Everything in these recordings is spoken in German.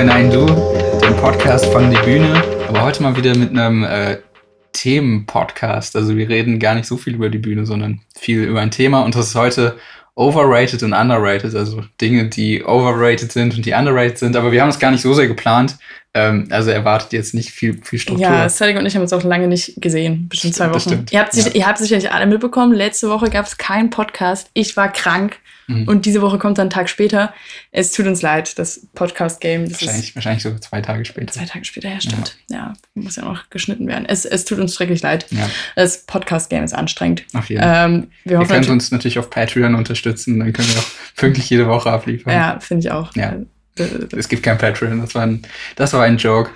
bei Nein Du, dem Podcast von Die Bühne. Aber heute mal wieder mit einem äh, Themen-Podcast. Also wir reden gar nicht so viel über die Bühne, sondern viel über ein Thema. Und das ist heute overrated und underrated. Also Dinge, die overrated sind und die underrated sind. Aber wir haben es gar nicht so sehr geplant. Ähm, also erwartet jetzt nicht viel, viel Struktur. Ja, Cedric und ich haben uns auch lange nicht gesehen. Bestimmt zwei Wochen. stimmt, Ihr habt, sich, ja. ihr habt sicherlich alle mitbekommen. Letzte Woche gab es keinen Podcast. Ich war krank. Mhm. Und diese Woche kommt dann einen Tag später. Es tut uns leid, das Podcast-Game. Das wahrscheinlich, wahrscheinlich so zwei Tage später. zwei Tage später, ja, stimmt. Ja, muss ja noch geschnitten werden. Es, es tut uns schrecklich leid. Ja, Das Podcast-Game ist anstrengend. auf jeden Fall. Ähm, wir Ihr könnt uns natürlich auf Patreon unterstützen, dann können wir auch pünktlich jede Woche abliefern. ja, finde ich auch. Ja. Äh, Es gibt kein Patreon, das war ein, das war ein Joke.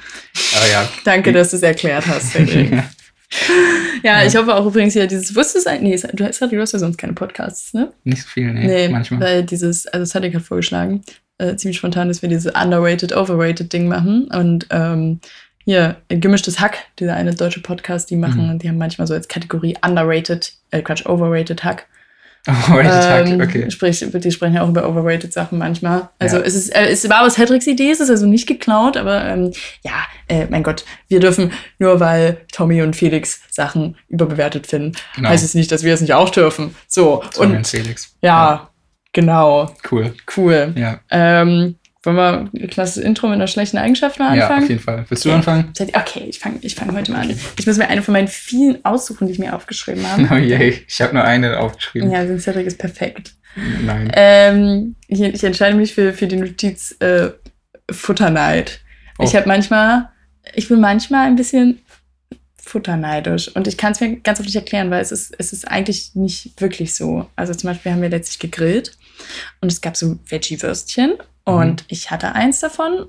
Aber ja. Danke, dass du es erklärt hast. Cedric. ja, ich hoffe auch übrigens hier dieses, wusstest du eigentlich, nee, du hast, du hast ja sonst keine Podcasts, ne? Nicht so viel, nee, Nee, manchmal. weil dieses, also Sadik hat vorgeschlagen, äh, ziemlich spontan, dass wir dieses underrated, overrated Ding machen. Und ähm, hier, äh, gemischtes Hack, dieser eine deutsche Podcast, die machen, Mhm. die haben manchmal so als Kategorie underrated, äh, Quatsch, overrated Hack. Rated Hack, Ähm, okay. Sprich, die sprechen ja auch über overrated Sachen manchmal. Also Ja. es ist, äh, es war aus Hedricks Idee, es ist also nicht geklaut, aber ähm, ja, äh, mein Gott, wir dürfen nur weil Tommy und Felix Sachen überbewertet finden, Genau. heißt es nicht, dass wir es nicht auch dürfen. So, Tommy und und Felix. ja, genau, Cool. cool. Ja, Ähm, wollen wir ein klassisches Intro mit einer schlechten Eigenschaft mal ja, auf anfangen? jeden Fall. Willst du Okay. anfangen? Okay, ich fange ich fang heute mal an. Ich muss mir eine von meinen vielen aussuchen, die ich mir aufgeschrieben habe. Oh je, ich habe nur eine aufgeschrieben. Ja, also Cedric ist perfekt. Nein. Ähm, ich, ich entscheide mich für, für die Notiz äh, Futterneid. Oh. Ich habe manchmal, ich bin manchmal ein bisschen futterneidisch und ich kann es mir ganz oft nicht erklären, weil es ist, es ist eigentlich nicht wirklich so. Also zum Beispiel haben wir letztlich gegrillt und es gab so Veggie-Würstchen und ich hatte eins davon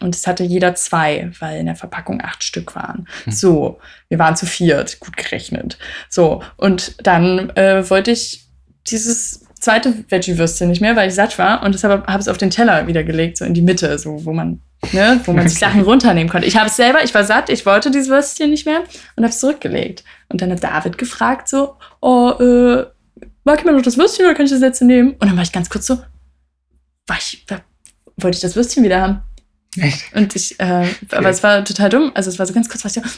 und es hatte jeder zwei, weil in der Verpackung acht Stück waren. Hm. So, wir waren zu viert, gut gerechnet. So, und dann äh, wollte ich dieses zweite Veggie-Würstchen nicht mehr, weil ich satt war und deshalb habe es auf den Teller wieder gelegt, so in die Mitte, so wo man, ne, wo man sich Okay. Sachen runternehmen konnte. Ich habe es selber, ich war satt, ich wollte dieses Würstchen nicht mehr und habe es zurückgelegt. Und dann hat David gefragt so, oh, äh, mag ich mir noch das Würstchen oder kann ich das letzte nehmen? Und dann war ich ganz kurz so, war ich, war, wollte ich das Würstchen wieder haben? Echt? Und ich, äh, aber es war total dumm. Also es war so ganz kurz, was ich so,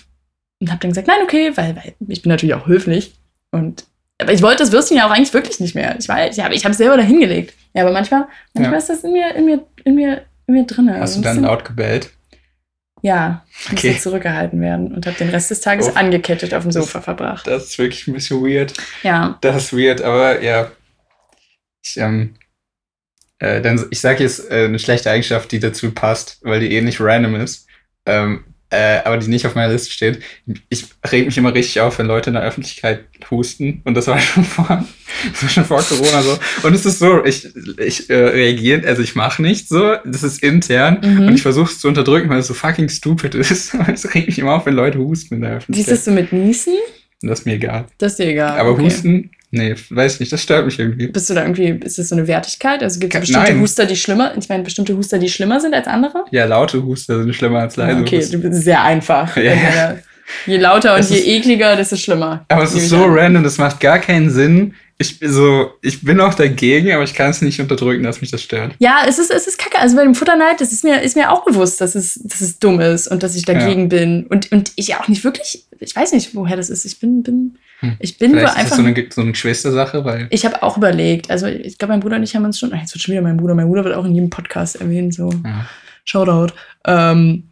und hab dann gesagt, nein, okay, weil, weil ich bin natürlich auch höflich. Und aber ich wollte das Würstchen ja auch eigentlich wirklich nicht mehr. Ich war, ich habe, ich habe es selber dahingelegt. Ja, aber manchmal, manchmal Ja. ist das in mir, in mir, in mir, in mir drin. Hast du dann laut gebellt? Ja, ich Okay. musste zurückgehalten werden und habe den Rest des Tages Oh. angekettet auf dem Sofa verbracht. Das ist wirklich ein bisschen weird. Ja, Das ist weird, aber ja. Ich, ähm, äh, dann, ich sage jetzt äh, eine schlechte Eigenschaft, die dazu passt, weil die eh nicht random ist, ähm, äh, aber die nicht auf meiner Liste steht. Ich reg mich immer richtig auf, wenn Leute in der Öffentlichkeit husten. Und das war schon vor, das war schon vor Corona so. Und es ist so, ich, ich äh, reagiere, also ich mache nicht so, das ist intern. Mhm. Und ich versuche es zu unterdrücken, weil es so fucking stupid ist. Es regt mich immer auf, wenn Leute husten in der wie ist Öffentlichkeit. das so mit Niesen? Das ist mir egal. Das ist dir egal. Aber okay. Husten, nee, weiß nicht, das stört mich irgendwie. Bist du da irgendwie, ist das so eine Wertigkeit? Also gibt es bestimmte nein. Huster, die schlimmer, ich meine, bestimmte Huster, die schlimmer sind als andere? Ja, laute Huster sind schlimmer als leise. Okay, du bist sehr einfach. Ja. Je lauter und Es je ist- ekliger, desto schlimmer. Aber es ist so an. random, das macht gar keinen Sinn. Ich, so, ich bin auch dagegen, aber ich kann es nicht unterdrücken, dass mich das stört. Ja, es ist, es ist kacke. Also bei dem Futterneid, das ist mir, ist mir auch bewusst, dass es, dass es dumm ist und dass ich dagegen bin. Und, und ich auch nicht wirklich, ich weiß nicht, woher das ist. Ich bin, bin, Hm. ich bin nur Vielleicht ist einfach. das so eine, so eine Geschwistersache, weil. ich habe auch überlegt, also ich glaube, mein Bruder und ich haben uns schon, ach, jetzt wird schon wieder mein Bruder, mein Bruder wird auch in jedem Podcast erwähnt, so Ja. Shoutout. Ähm,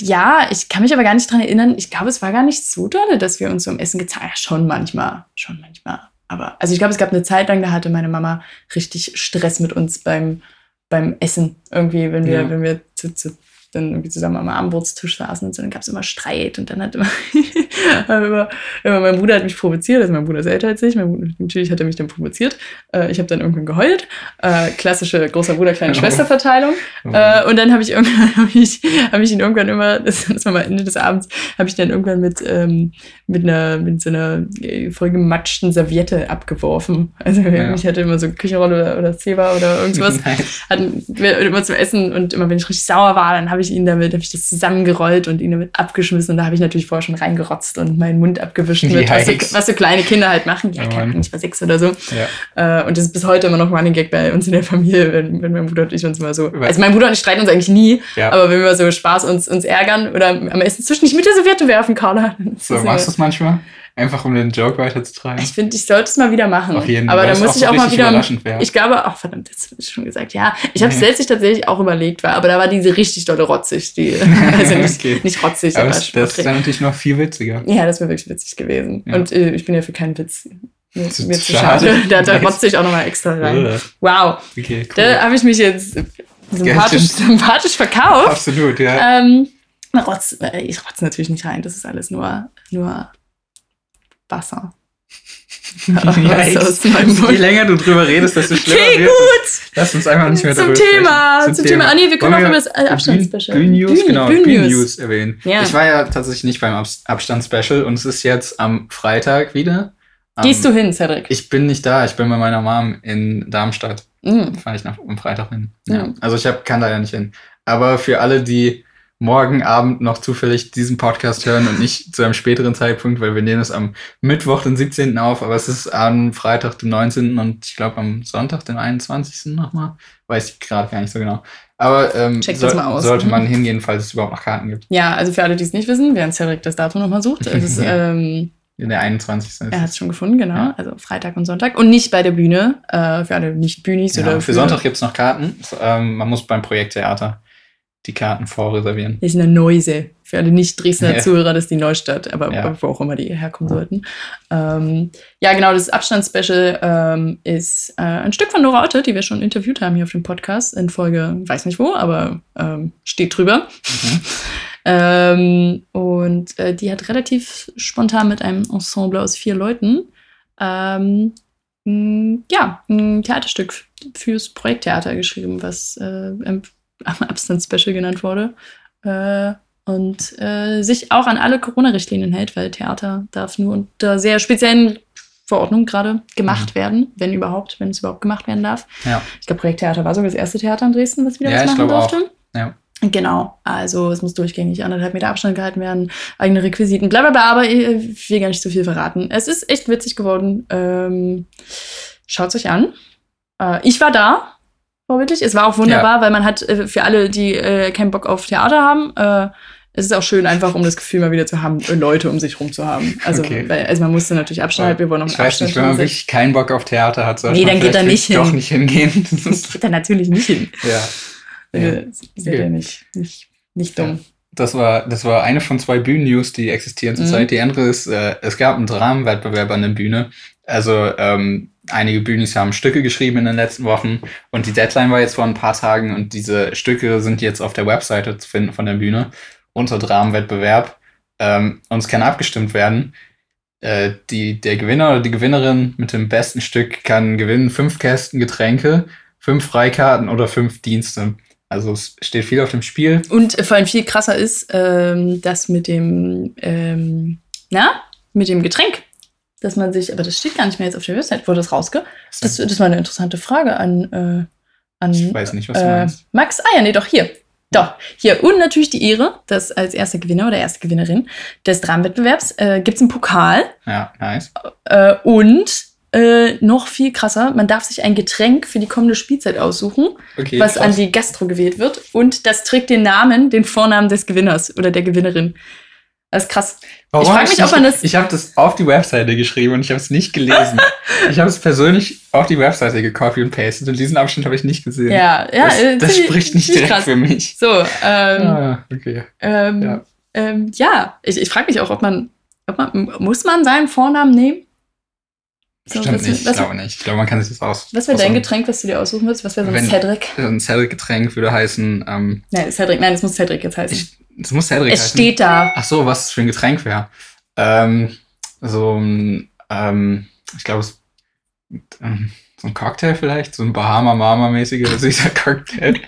ja, ich kann mich aber gar nicht dran erinnern. Ich glaube, es war gar nicht so dolle, dass wir uns so im Essen gezahlt haben. Ja, schon manchmal. Schon manchmal. Aber, also ich glaube, es gab eine Zeit lang, da hatte meine Mama richtig Stress mit uns beim, beim Essen. Irgendwie, wenn wir, Ja. wenn wir zu, zu, dann irgendwie zusammen am Abendbrotstisch saßen und so, dann gab es immer Streit und dann hat immer, immer, immer, mein Bruder hat mich provoziert, also mein Bruder ist älter als ich, mein Bruder, natürlich hat er mich dann provoziert. Äh, ich habe dann irgendwann geheult. Äh, klassische großer Bruder, kleine Oh. Schwester-Verteilung. Äh, und dann habe ich irgendwann, habe ich, hab ich ihn irgendwann immer, das, das war mal Ende des Abends, habe ich dann irgendwann mit, ähm, mit einer, mit so einer äh, vollgematschten Serviette abgeworfen. Also Ja. ich hatte immer so Küchenrolle oder, oder Zewa oder irgendwas. Nice. Hatten wir immer zum Essen und immer wenn ich richtig sauer war, dann habe ich ich ihn damit, habe ich das zusammengerollt und ihn damit abgeschmissen. Und da habe ich natürlich vorher schon reingerotzt und meinen Mund abgewischt mit, was so, was so kleine Kinder halt machen. Ja, Oh keine Mann. Ahnung, ich war sechs oder so. Ja. Äh, und das ist bis heute immer noch Running Gag bei uns in der Familie, wenn, wenn mein Bruder und ich uns mal so. Also mein Bruder und ich streiten uns eigentlich nie, Ja. aber wenn wir so Spaß uns, uns ärgern oder am Essenstisch nicht mit der Serviette werfen, Carla. So, machst du es manchmal? Einfach um den Joke weiterzutreiben? Ich finde, ich sollte es mal wieder machen. Auf jeden aber Fall, da weil es muss ich auch mal wieder. Ich glaube, ach verdammt, jetzt habe ich schon gesagt, ja. Ich habe es Nee. letztlich tatsächlich auch überlegt, war, aber da war diese richtig dolle rotzig, die, also nicht, Okay. nicht rotzig, Aber aber, das, das ist dann natürlich noch viel witziger. Ja, das wäre wirklich witzig gewesen. Ja. Und äh, ich bin ja für keinen Witz. Mir, Zu- schade. schade. Da, da rotze ich auch nochmal extra rein. Wow. Okay, cool. Da habe ich mich jetzt sympathisch, sympathisch verkauft. Absolut, ja. Ähm, rotz, äh, ich rotze natürlich nicht rein, das ist alles nur, nur Wasser. Aus meinem Je länger du drüber redest, desto schlimmer Okay, wird gut. es. Lass uns einfach nicht mehr Zum darüber Thema, sprechen. zum Thema. Ah, nee, wir können Wollen auch über das äh, Abstandsspecial. Bühnen News, Bühnen- genau, Bühnen News. News erwähnen. Ja. Ich war ja tatsächlich nicht beim Abs- Abstandsspecial und es ist jetzt am Freitag wieder. Gehst Am- du hin, Cedric? Ich bin nicht da, ich bin bei meiner Mom in Darmstadt. Mm. fahre ich nach, am Freitag hin. Ja. Ja. Also ich hab, kann da ja nicht hin. Aber für alle, die morgen Abend noch zufällig diesen Podcast hören und nicht zu einem späteren Zeitpunkt, weil wir nehmen es am Mittwoch, den 17. auf, aber es ist am Freitag, dem 19. und ich glaube am Sonntag, den 21. nochmal. Weiß ich gerade gar nicht so genau. Aber ähm, Check das mal aus. sollte Mhm. man hingehen, falls es überhaupt noch Karten gibt. Ja, also für alle, die es nicht wissen, während Cedric das Datum nochmal sucht, es ist, ähm, In der 21. er hat es schon gefunden, genau. Ja. Also Freitag und Sonntag. Und nicht bei der Bühne, äh, für alle Nicht-Bühnis Ja, oder für Sonntag gibt es noch Karten. Ähm, man muss beim Projekttheater die Karten vorreservieren. Das ist eine Neuse. Für alle Nicht-Dresdner Ja. Zuhörer, das ist die Neustadt, aber Ja. wo auch immer die herkommen sollten. Ähm, ja, genau, das Abstandsspecial ähm, ist äh, ein Stück von Nora Otte, die wir schon interviewt haben hier auf dem Podcast in Folge, weiß nicht wo, aber ähm, steht drüber. Mhm. Ähm, und äh, die hat relativ spontan mit einem Ensemble aus vier Leuten ähm, mh, ja, ein Theaterstück fürs Projekttheater geschrieben, was äh, im Abstandsspecial genannt wurde. Äh, und äh, sich auch an alle Corona-Richtlinien hält, weil Theater darf nur unter sehr speziellen Verordnungen gerade gemacht werden, wenn überhaupt, wenn es überhaupt gemacht werden darf. Ja. Ich glaube, Projekttheater war sogar das erste Theater in Dresden, was wieder Ja, was machen durfte. Ja. Genau, also es muss durchgängig anderthalb Meter Abstand gehalten werden, eigene Requisiten, bla bla bla, aber ich will gar nicht zu viel verraten. Es ist echt witzig geworden. Ähm, Schaut es euch an. Äh, ich war da, vorbildlich. Es war auch wunderbar, weil man hat äh, für alle, die äh, keinen Bock auf Theater haben, äh, es ist auch schön, einfach um das Gefühl mal wieder zu haben, äh, Leute um sich rum zu haben. Also, Okay. weil, also man musste natürlich halten, wir wollen noch Ich weiß nicht, wenn man wirklich keinen Bock auf Theater hat, sollte Nee, man dann geht vielleicht er nicht wirklich doch hin. nicht hingehen. Das Geht da natürlich nicht hin. ja. Ja. Äh, Okay. ihr nicht, nicht, nicht dumm. Das war, das war eine von zwei Bühnen-News, die existieren Mhm. zurzeit. Die andere ist, äh, es gab einen Dramenwettbewerb an der Bühne. Also ähm, einige Bühnis haben Stücke geschrieben in den letzten Wochen und die Deadline war jetzt vor ein paar Tagen und diese Stücke sind jetzt auf der Webseite zu finden von der Bühne unter Dramenwettbewerb. Ähm, und es kann abgestimmt werden. Äh, die, der Gewinner oder die Gewinnerin mit dem besten Stück kann gewinnen fünf Kästen Getränke, fünf Freikarten oder fünf Dienste. Also es steht viel auf dem Spiel. Und vor allem viel krasser ist, ähm, das mit dem, ähm, na, mit dem Getränk. Dass man sich, aber das steht gar nicht mehr jetzt auf der Website, wurde das rausge? Das, das war eine interessante Frage an, äh, an Ich weiß nicht, was du äh, meinst. Max. Ah ja, nee, doch, hier. Doch, hier. Und natürlich die Ehre, dass als erster Gewinner oder erste Gewinnerin des Dramenwettbewerbs äh, gibt es einen Pokal. Ja, nice. Äh, und äh, noch viel krasser, man darf sich ein Getränk für die kommende Spielzeit aussuchen, Okay, was an krass. die Gastro gewählt wird. Und das trägt den Namen, den Vornamen des Gewinners oder der Gewinnerin. Das ist krass. Warum ich frag hab mich, ob man das- Ich habe das auf die Webseite geschrieben und ich habe es nicht gelesen. ich habe es persönlich auf die Webseite gecopy und pasted und diesen Abschnitt habe ich nicht gesehen. Ja, ja. das, äh, das spricht nicht direkt krass. für mich. So, ähm, Ah, okay. ähm, Ja. ja. Ähm, ja, ich, ich frage mich auch, ob man, ob man, muss man seinen Vornamen nehmen? So, Stimmt was- nicht, ich glaube nicht. Ich glaube, man kann sich das aus. Was wäre dein. Getränk, was du dir aussuchen würdest? Was wäre so ein Wenn- Cedric? Ein Cedric-Getränk würde heißen, ähm, Nein, Cedric, nein, es muss Cedric jetzt heißen. es muss Cedric es heißen. steht da. Ach so, was es für ein Getränk wäre. Ähm, so ein, ähm, ich glaube, es- ähm, so ein Cocktail vielleicht, so ein Bahama-Mama-mäßiger süßer Cocktail.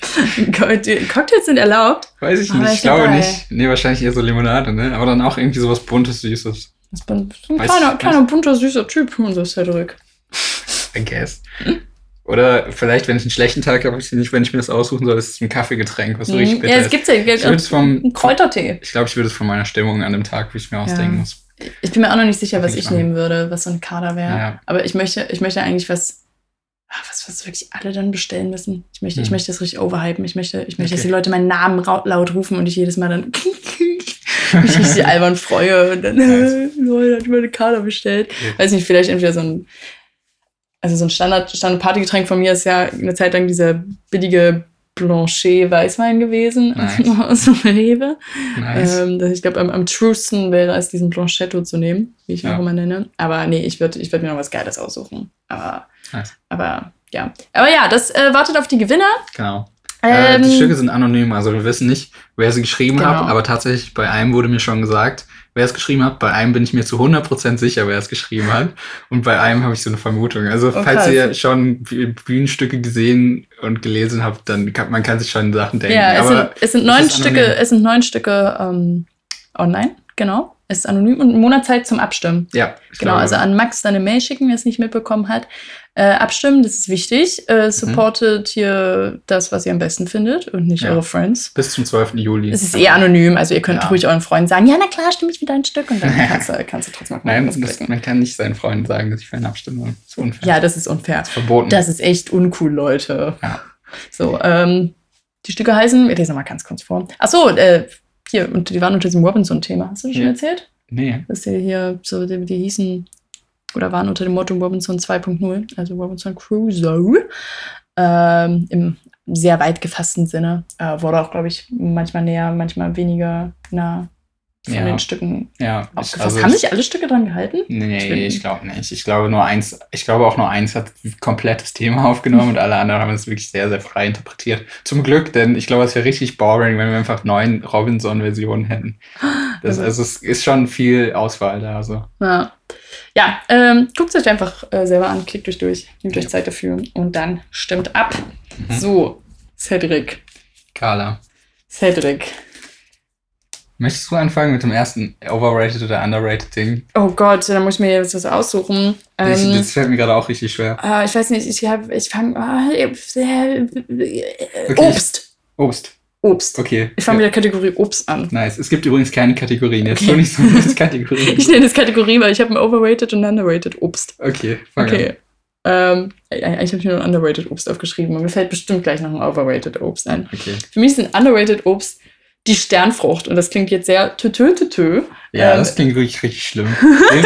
Co- Cocktails sind erlaubt. Weiß ich nicht, ich ich glaube dabei. nicht. Nee, wahrscheinlich eher so Limonade, ne? Aber dann auch irgendwie sowas buntes, süßes. Das bin so ein Weiß kleiner, ich- kleiner bunter, süßer Typ, unser Cedric. I guess. Oder vielleicht, wenn ich einen schlechten Tag habe, ich nicht, wenn ich mir das aussuchen soll, ist es ein Kaffeegetränk, was so richtig Mhm. bitter Ja, es ist. gibt ja Ich es vom, einen Kräutertee. ich glaube, ich würde es von meiner Stimmung an dem Tag, wie ich mir ausdenken muss. Ich bin mir auch noch nicht sicher, was ich machen. nehmen würde, was so ein Kader wäre. Ja. Aber ich möchte, ich möchte eigentlich was, ah, was, was wirklich alle dann bestellen müssen. Ich möchte, ich Hm. möchte das richtig overhypen. Ich möchte, ich möchte, dass Okay. die Leute meinen Namen laut rufen und ich jedes Mal dann mich richtig albern freue und dann, Nice. Leute, hat mir eine Kader bestellt. Okay. Weiß nicht, vielleicht entweder so ein, also so ein Standard, Standard Partygetränk von mir ist ja eine Zeit lang dieser billige Blanchet Weißwein gewesen Nice. aus dem Rewe. Nice. Ähm, ich glaube, am, am truesten wäre es, diesen Blanchetto zu nehmen, wie ich ihn Ja. auch immer nenne. Aber nee, ich würde ich würd mir noch was Geiles aussuchen. Aber, Nice. aber ja. Aber ja, das äh, wartet auf die Gewinner. Genau. Äh, Ähm, die Stücke sind anonym, also wir wissen nicht, wer sie geschrieben Genau. hat, aber tatsächlich bei einem wurde mir schon gesagt, wer es geschrieben hat. Bei einem bin ich mir zu 100% sicher, wer es geschrieben hat. Und bei einem habe ich so eine Vermutung. Also Oh, falls ihr schon Bü- Bühnenstücke gesehen und gelesen habt, dann kann man kann sich schon Sachen denken. ja, es sind, es sind neun Stücke, anonym. es sind neun Stücke ähm, online, genau. Es ist anonym und Monatszeit zum Abstimmen. ja, Genau, glaube, also an Max dann eine Mail schicken, wer es nicht mitbekommen hat. Äh, abstimmen, das ist wichtig. Mhm. Äh, supportet hier das, was ihr am besten findet und nicht Ja. eure Friends. bis zum 12. Juli. Es ist eh anonym, also ihr könnt Ja. ruhig euren Freunden sagen, ja, na klar, stimme ich wieder ein Stück und dann kannst du, kannst du trotzdem Nein, das, man kann nicht seinen Freunden sagen, dass ich für einen abstimmen soll. Das ist unfair. Ja, das ist unfair. Das ist verboten. Das ist echt uncool, Leute. Ja. So, ähm, die Stücke heißen, ich lese mal ganz kurz vor. Achso, äh, hier, und die waren unter diesem Robinson-Thema. Hast du das schon Ja. erzählt? nee. Dass die hier so, die, die hießen oder waren unter dem Motto Robinson 2.0, also Robinson Crusoe. Ähm, Im sehr weit gefassten Sinne. Äh, wurde auch, glaube ich, manchmal näher, manchmal weniger nah von Ja. den Stücken Ja, aufgefasst. also Haben ich- sich alle Stücke dran gehalten? Nee, Ich ich glaube nicht. Ich glaube nur eins, ich glaube auch nur eins hat komplett das Thema aufgenommen und alle anderen haben es wirklich sehr, sehr frei interpretiert. Zum Glück, denn ich glaube, es wäre richtig boring, wenn wir einfach neun Robinson-Versionen hätten. Das, Also- also es ist schon viel Auswahl da. Also. Ja, ja ähm, guckt es euch einfach äh, selber an, klickt euch durch, nehmt euch Ja. Zeit dafür und dann stimmt ab. Mhm. So, Cedric. Carla, Cedric. Möchtest du anfangen mit dem ersten Overrated oder Underrated Ding? Oh Gott, da muss ich mir jetzt was aussuchen. das, Ähm, das fällt mir gerade auch richtig schwer. äh, ich weiß nicht, ich, hab- ich fange. Äh, Okay. Obst. Obst. Obst. Okay. Ich fange Ja. mit der Kategorie Obst an. Nice. Es gibt übrigens keine Kategorien. Jetzt Okay. nicht so, dass es Kategorien Ich nenne das Kategorie, weil ich habe ein Overrated und Underrated Obst. Okay, fang an. Okay. Ähm, eigentlich habe ich nur ein Underrated Obst aufgeschrieben, aber mir fällt bestimmt gleich noch ein Overrated Obst ein. Okay. Für mich ist ein Underrated Obst die Sternfrucht. Und das klingt jetzt sehr tütö tütö. Ja, Ähm, das klingt wirklich richtig schlimm.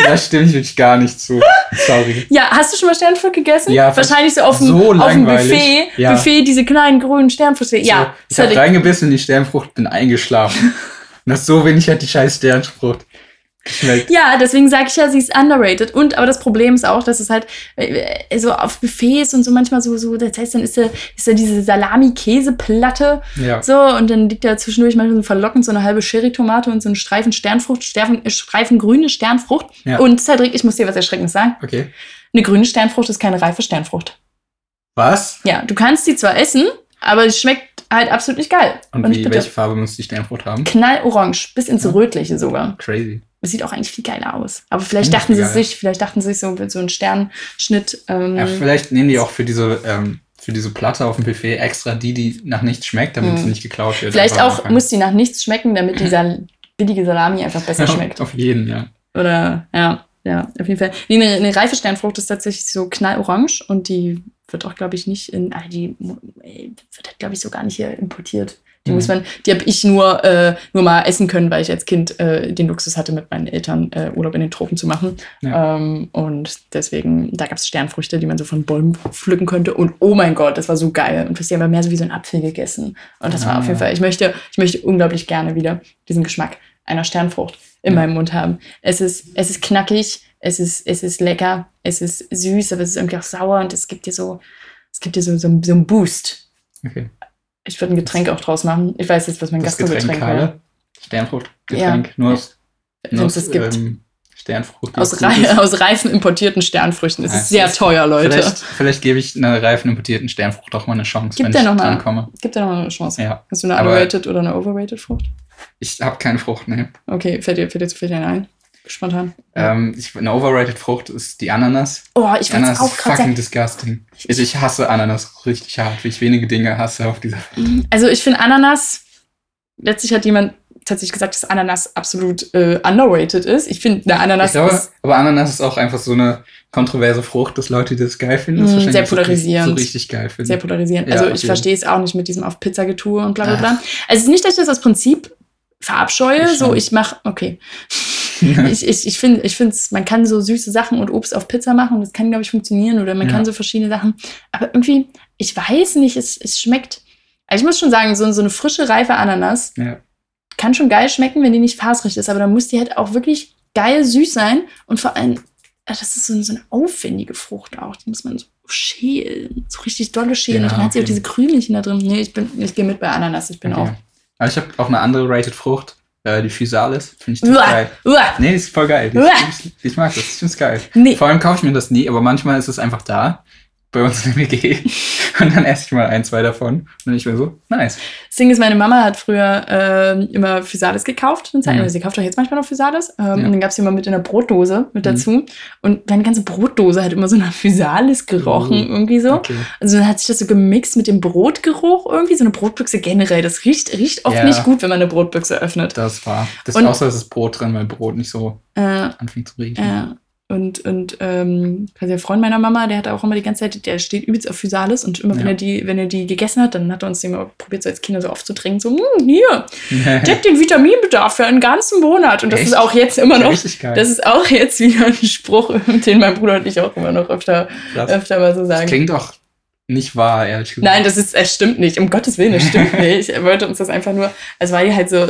Da stimme ich wirklich gar nicht zu. Sorry. Ja, hast du schon mal Sternfrucht gegessen? Ja, Wahrscheinlich so auf dem, so auf dem. Buffet. Ja. Buffet, diese kleinen grünen Sternfrüchte. Ja, So, ich habe reingebissen in die Sternfrucht, bin eingeschlafen. Das so wenig hat die scheiß Sternfrucht geschmeckt. Ja, deswegen sage ich ja, sie ist underrated. Und aber das Problem ist auch, dass es halt äh, so auf Buffets und so manchmal so, so das heißt, dann ist da, ist da diese Salami-Käseplatte Ja. so und dann liegt da zwischendurch manchmal so verlockend so eine halbe Cherry-Tomate und so ein Streifen Sternfrucht, Streifen, äh, Streifen grüne Sternfrucht. Ja. Und Cedric, ich muss dir was Erschreckendes sagen. Okay. Eine grüne Sternfrucht ist keine reife Sternfrucht. Was? Ja, du kannst sie zwar essen, aber die schmeckt halt absolut nicht geil. Und, nicht wie, bitter. welche Farbe muss die Sternfrucht haben? Knallorange, bis ins Ja. Rötliche sogar. Crazy. Das sieht auch eigentlich viel geiler aus. Aber vielleicht Hm, dachten sie geil. sich, vielleicht dachten sie sich so so einem Sternschnitt. Ähm, Ja, vielleicht nehmen die auch für diese, ähm, für diese Platte auf dem Buffet extra die, die nach nichts schmeckt, damit Mhm. sie nicht geklaut wird. vielleicht auch anfangen. muss die nach nichts schmecken, damit dieser billige Salami einfach besser Ja, schmeckt. Auf jeden, ja. Oder ja, ja, auf jeden Fall. Nee, eine, eine reife Sternfrucht ist tatsächlich so knallorange und die wird auch, glaube ich, nicht in, ah, die äh, wird, glaube ich, so gar nicht hier importiert. Die Mhm. muss man, die habe ich nur, äh, nur mal essen können, weil ich als Kind äh, den Luxus hatte, mit meinen Eltern äh, Urlaub in den Tropen zu machen. Ja. Ähm, und deswegen, da gab es Sternfrüchte, die man so von Bäumen pflücken könnte. Und oh mein Gott, das war so geil. Und wir haben mehr so wie so ein Apfel gegessen. Und das war Ah. auf jeden Fall, ich möchte, ich möchte unglaublich gerne wieder diesen Geschmack einer Sternfrucht in Ja. meinem Mund haben. Es ist, es ist knackig, es ist, es ist lecker, es ist süß, aber es ist irgendwie auch sauer und es gibt dir so, es gibt dir so, so, so einen Boost. Okay. Ich würde ein Getränk auch draus machen. Ich weiß jetzt, was mein Das Getränk, Gastgetränk wäre. Karle? Sternfrucht, Getränk, nur aus, Wenn nur es das gibt. Ähm, Sternfrucht. aus, ist. aus reifen importierten Sternfrüchten. Es Ja, ist es sehr ist- teuer, Leute. Vielleicht, vielleicht gebe ich einer reifen importierten Sternfrucht auch mal eine Chance, Gibt wenn ich noch mal? drankomme. Gibt ja noch eine Chance. Ja. Hast du eine underrated oder eine overrated Frucht? Ich habe keine Frucht, ne. Okay, fällt dir, fällt dir zufällig eine ein? Spontan. Ähm, ich, eine overrated Frucht ist die Ananas. Oh, ich Ananas es auch ist fucking disgusting. Ich, ich hasse Ananas richtig hart, wie ich wenige Dinge hasse auf dieser Welt. Also ich finde Ananas, letztlich hat jemand tatsächlich gesagt, dass Ananas absolut äh, underrated ist. Ich finde, eine Ananas Ich glaube, ist aber Ananas ist auch einfach so eine kontroverse Frucht, dass Leute, die das geil finden, das wahrscheinlich sehr polarisierend. So richtig geil finden. sehr polarisierend. Ja, also ich verstehe es auch nicht mit diesem auf Pizza getue und bla bla bla. Also es ist nicht, dass ich das aus Prinzip verabscheue. Ich so, ich mache, okay. ich ich, ich finde, ich man kann so süße Sachen und Obst auf Pizza machen und das kann, glaube ich, funktionieren. Oder man Ja. kann so verschiedene Sachen. Aber irgendwie, ich weiß nicht, es, es schmeckt. Also ich muss schon sagen, so, so eine frische, reife Ananas ja. kann schon geil schmecken, wenn die nicht faserig ist, aber dann muss die halt auch wirklich geil süß sein und vor allem, äh, das ist so, so eine aufwendige Frucht auch, die muss man so schälen, so richtig dolle schälen Ja, und dann hat sie auch okay. diese Krümelchen da drin. Nee, ich, bin, ich gehe mit bei Ananas, ich bin Okay. auch. Aber ich habe auch eine andere rated Frucht, äh, die Physalis. Finde ich Uah, total geil. uah, Nee, ist voll geil. Ist, ich, ich mag das, ich finde es geil. nee. Vor allem kaufe ich mir das nie, aber manchmal ist es einfach da, bei uns in der WG. Und dann esse ich mal ein, zwei davon. Und dann bin ich mir so, nice. Das Ding ist, meine Mama hat früher ähm, immer Physalis gekauft. eine Zeit. Mhm. Sie kauft auch jetzt manchmal noch Physalis. Ähm, Ja. Und dann gab es immer mit in einer Brotdose mit Mhm. dazu. Und meine ganze Brotdose hat immer so nach Physalis gerochen, Oh. irgendwie so. Okay. Also dann hat sich das so gemixt mit dem Brotgeruch irgendwie. So eine Brotbüchse generell. Das riecht, riecht oft Ja. nicht gut, wenn man eine Brotbüchse öffnet. Das war. Das Und- außer es ist Brot drin, weil Brot nicht so Äh, anfängt zu riechen. äh, und und ähm, quasi der Freund meiner Mama, der hat auch immer die ganze Zeit, der steht übelst auf Physalis und immer wenn Ja. er die, wenn er die gegessen hat, dann hat er uns immer probiert, so als Kinder so aufzudrängen, so, "Hm, hier, deck den Vitaminbedarf für einen ganzen Monat. Und das Echt? ist auch jetzt immer noch, das ist auch jetzt wieder ein Spruch, den mein Bruder und ich auch immer noch öfter, öfter mal so Das sagen. klingt auch nicht wahr, ehrlich gesagt. Nein, das ist, es stimmt nicht. Um Gottes Willen, es stimmt nicht. Er wollte uns das einfach nur, also weil die halt so,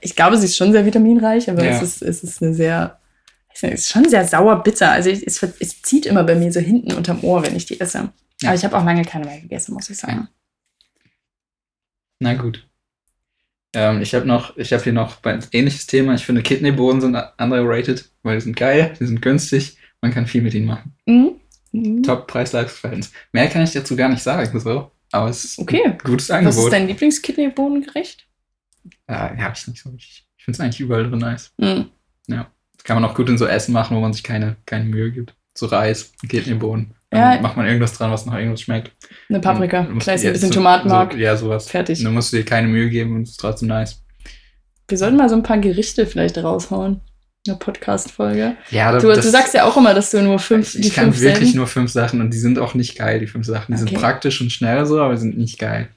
ich glaube, sie ist schon sehr vitaminreich, aber Ja. es, ist, es ist eine sehr, es ist schon sehr sauer bitter. Also ich, es, es zieht immer bei mir so hinten unterm Ohr, wenn ich die esse. Ja. Aber ich habe auch lange keine mehr gegessen, muss ich sagen. Na gut. Ähm, ich habe noch, ich habe hier noch ein ähnliches Thema. Ich finde Kidneybohnen sind underrated, weil die sind geil, die sind günstig, man kann viel mit ihnen machen. Mhm. Mhm. Top Preis-Leistungs-Verhältnis. Mehr kann ich dazu gar nicht sagen, so. Aber es ist Okay. ein gutes Was Angebot. ist dein Lieblingskidneybohnengericht? Ja, ja, ich nicht so richtig. Ich finde es eigentlich überall drin nice. Mhm. Das kann man auch gut in so Essen machen, wo man sich keine, keine Mühe gibt. So Reis, Kidneybohnen. Ja. Dann macht man irgendwas dran, was nach irgendwas schmeckt. Eine Paprika, vielleicht ja, ein bisschen so- Tomatenmark. So, ja, sowas. Fertig. Dann musst du dir keine Mühe geben und es ist trotzdem nice. Wir sollten mal so ein paar Gerichte vielleicht raushauen. Eine Podcast-Folge. Ja, Du, du sagst ja auch immer, dass du nur fünf, ich, die ich kann fünf wirklich selben- nur fünf Sachen und die sind auch nicht geil, die fünf Sachen. Die Okay. sind praktisch und schnell so, aber die sind nicht geil.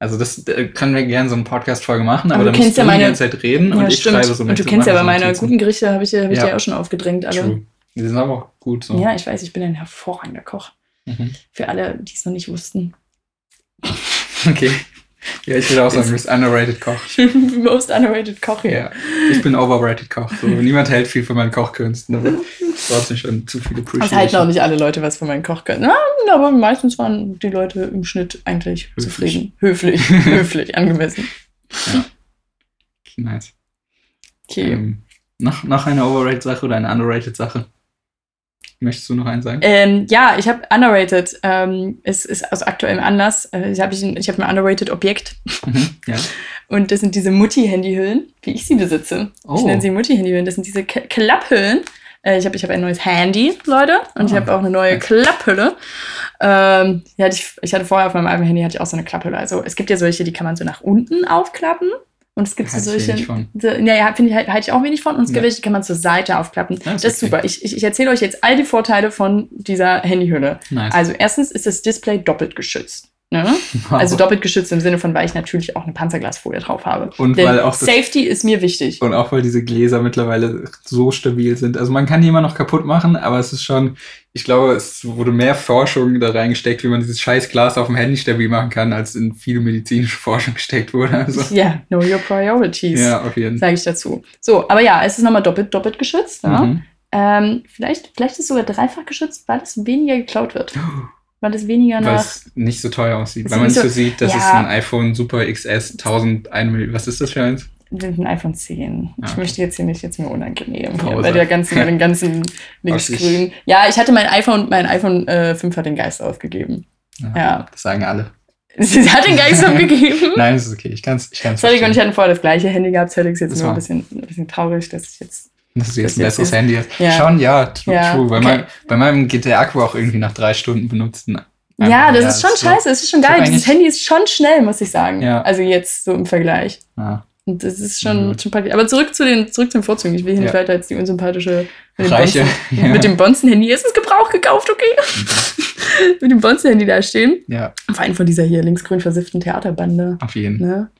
Also das äh, können wir gerne so eine Podcast-Folge machen, aber, Aber dann musst ja du meine- die ganze Zeit reden und Ja, ich stimmt. schreibe so Und du mit. kennst ja bei so meine Notizen. guten Gerichte, habe ich, hab ich Ja. dir auch schon aufgedrängt. Alle. True. Die sind aber auch gut so. Ja, ich weiß, ich bin ein hervorragender Koch. Mhm. Für alle, die es noch nicht wussten. Okay. Ja, ich würde auch sagen, du bist underrated Koch. Most underrated Koch. Ja. Ich bin overrated Koch. So, niemand hält viel von meinen Kochkünsten, aber trotzdem schon zu viele Es halten auch Appreciation. nicht alle Leute was von meinen Kochkünsten. Ja, aber meistens waren die Leute im Schnitt eigentlich Höflich. zufrieden. Höflich, höflich, angemessen. Nice. Okay. Ähm, noch, noch eine overrated Sache oder eine underrated Sache? Möchtest du noch einen sagen? Ähm, ja, ich habe underrated. Ähm, es ist aus aktuellem Anlass. Äh, ich habe ich, ich hab ein underrated Objekt. Mhm. Ja. Und das sind diese Mutti-Handyhüllen, wie ich sie besitze. Ich Oh. nenne sie Mutti-Handyhüllen. Das sind diese K Klapphüllen. Äh, ich habe ich hab ein neues Handy, Leute. Und ich Ah. habe auch eine neue. Klapphülle. Ähm, die hatte ich, ich hatte vorher auf meinem alten Handy hatte ich auch so eine Klapphülle. Also es gibt ja solche, die kann man so nach unten aufklappen. Und es gibt so solche. So, ja, finde ich, halt- halte ich auch wenig von. Und es gibt welche, die kann man zur Seite aufklappen. Ja, das ist ist okay. super. Ich, ich, ich erzähle euch jetzt all die Vorteile von dieser Handyhülle. Nice. Also erstens ist das Display doppelt geschützt. Ne? Wow. Also doppelt geschützt im Sinne von, weil ich natürlich auch eine Panzerglasfolie drauf habe. Und Denn weil auch Safety ist mir wichtig. Und auch weil diese Gläser mittlerweile so stabil sind. Also man kann die immer noch kaputt machen, aber es ist schon, ich glaube, es wurde mehr Forschung da reingesteckt, wie man dieses scheiß Glas auf dem Handy stabil machen kann, als in viele medizinische Forschung gesteckt wurde. Also, Ja, know your priorities, ja, auf jeden Fall. sage ich dazu. So, aber ja, es ist nochmal doppelt, doppelt geschützt. Ja? Mhm. Ähm, vielleicht, vielleicht ist es sogar dreifach geschützt, weil es weniger geklaut wird. Weil es weniger Weil nach. es nicht so teuer aussieht. Weil man so so- sieht, das ja. ist ein iPhone Super XS 1001 Was ist das für eins? ein iPhone 10. Ah, Ich okay. möchte jetzt hier nicht jetzt mir unangenehm hier, bei der ganzen, bei den ganzen linksgrünen. Ja, ich hatte mein iPhone, mein iPhone äh, 5 hat den Geist aufgegeben. Ja. Das sagen alle. Sie hat den Geist aufgegeben. Nein, das ist okay. Ich kann es ich kann's Cedric und ich hatten vorher das gleiche Handy gehabt. Cedric ist jetzt Das nur ein war- bisschen, ein bisschen traurig, dass ich jetzt Dass du jetzt Das ein besseres Handy hast. Ja. Schon, ja, true. Ja, true. Bei, okay. meinem, bei meinem geht der Akku auch irgendwie nach drei Stunden benutzen. ja, das ist schon so- scheiße, es ist schon geil. Dieses Handy ist schon schnell, muss ich sagen. Also jetzt so im Vergleich. Und das ist schon, Gut. schon praktisch. Aber zurück zu den, zurück zu den Vorzügen. Ich will hier nicht weiter als die unsympathische mit dem Reiche. Bonzen-. Mit dem Bonzen-Handy. Es ist Gebrauch gekauft, okay? mit dem Bonzen-Handy da stehen. ja, Vor allem von dieser hier linksgrün versifften Theaterbande. auf jeden Fall. Ne?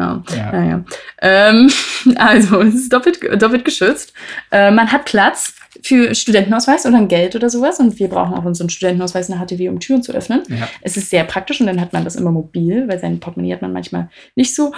Ja. Ja. Naja. Ähm, also, es ist doppelt, doppelt geschützt. Äh, man hat Platz für Studentenausweis oder ein Geld oder sowas. Und wir brauchen auch unseren Studentenausweis eine HTW, um Türen zu öffnen. Ja. Es ist sehr praktisch und dann hat man das immer mobil, weil sein Portemonnaie hat man manchmal nicht so.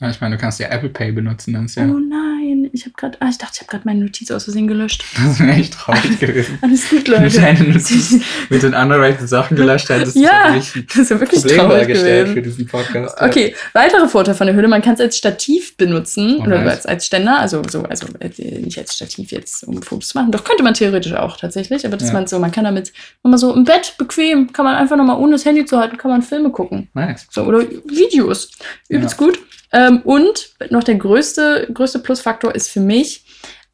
Ja, ich meine, du kannst ja Apple Pay benutzen, dann ist ja. Oh nein, ich habe gerade, ah, ich dachte, ich habe gerade meine Notiz aus Versehen gelöscht. Das wäre echt traurig gewesen. Alles gut, Leute. deine Notiz mit den underrated Sachen gelöscht hättest, Ja, das Das ist ja wirklich Probleme traurig gewesen. für diesen Podcast. ja. Okay, weitere Vorteil von der Hülle, man kann es als Stativ benutzen Oh, oder nice. als, als Ständer, also so, also äh, nicht als Stativ jetzt, um Fotos zu machen. Doch könnte man theoretisch auch tatsächlich, aber dass Ja. man so, man kann damit nochmal so im Bett bequem, kann man einfach nochmal ohne das Handy zu halten, kann man Filme gucken. Nice. So, oder Videos. Übelst gut. Ähm, und noch der größte, größte Plusfaktor ist für mich,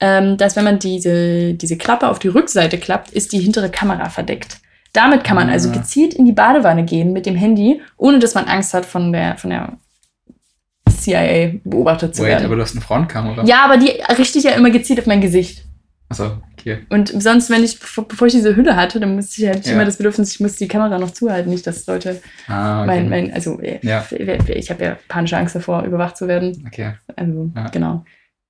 ähm, dass wenn man diese, diese Klappe auf die Rückseite klappt, ist die hintere Kamera verdeckt. Damit kann man also Ah. gezielt in die Badewanne gehen mit dem Handy, ohne dass man Angst hat, von der, von der CIA beobachtet zu Wait, werden. aber du hast eine Frontkamera. ja, aber die richte ich ja immer gezielt auf mein Gesicht. Achso, okay. Und sonst, wenn ich, bevor ich diese Hülle hatte, dann musste ich halt Ja. immer das Bedürfnis, ich muss die Kamera noch zuhalten, nicht, dass Leute Ah, okay. mein, mein, also Ja. ich habe ja panische Angst davor, überwacht zu werden. okay. Also, Ja. genau.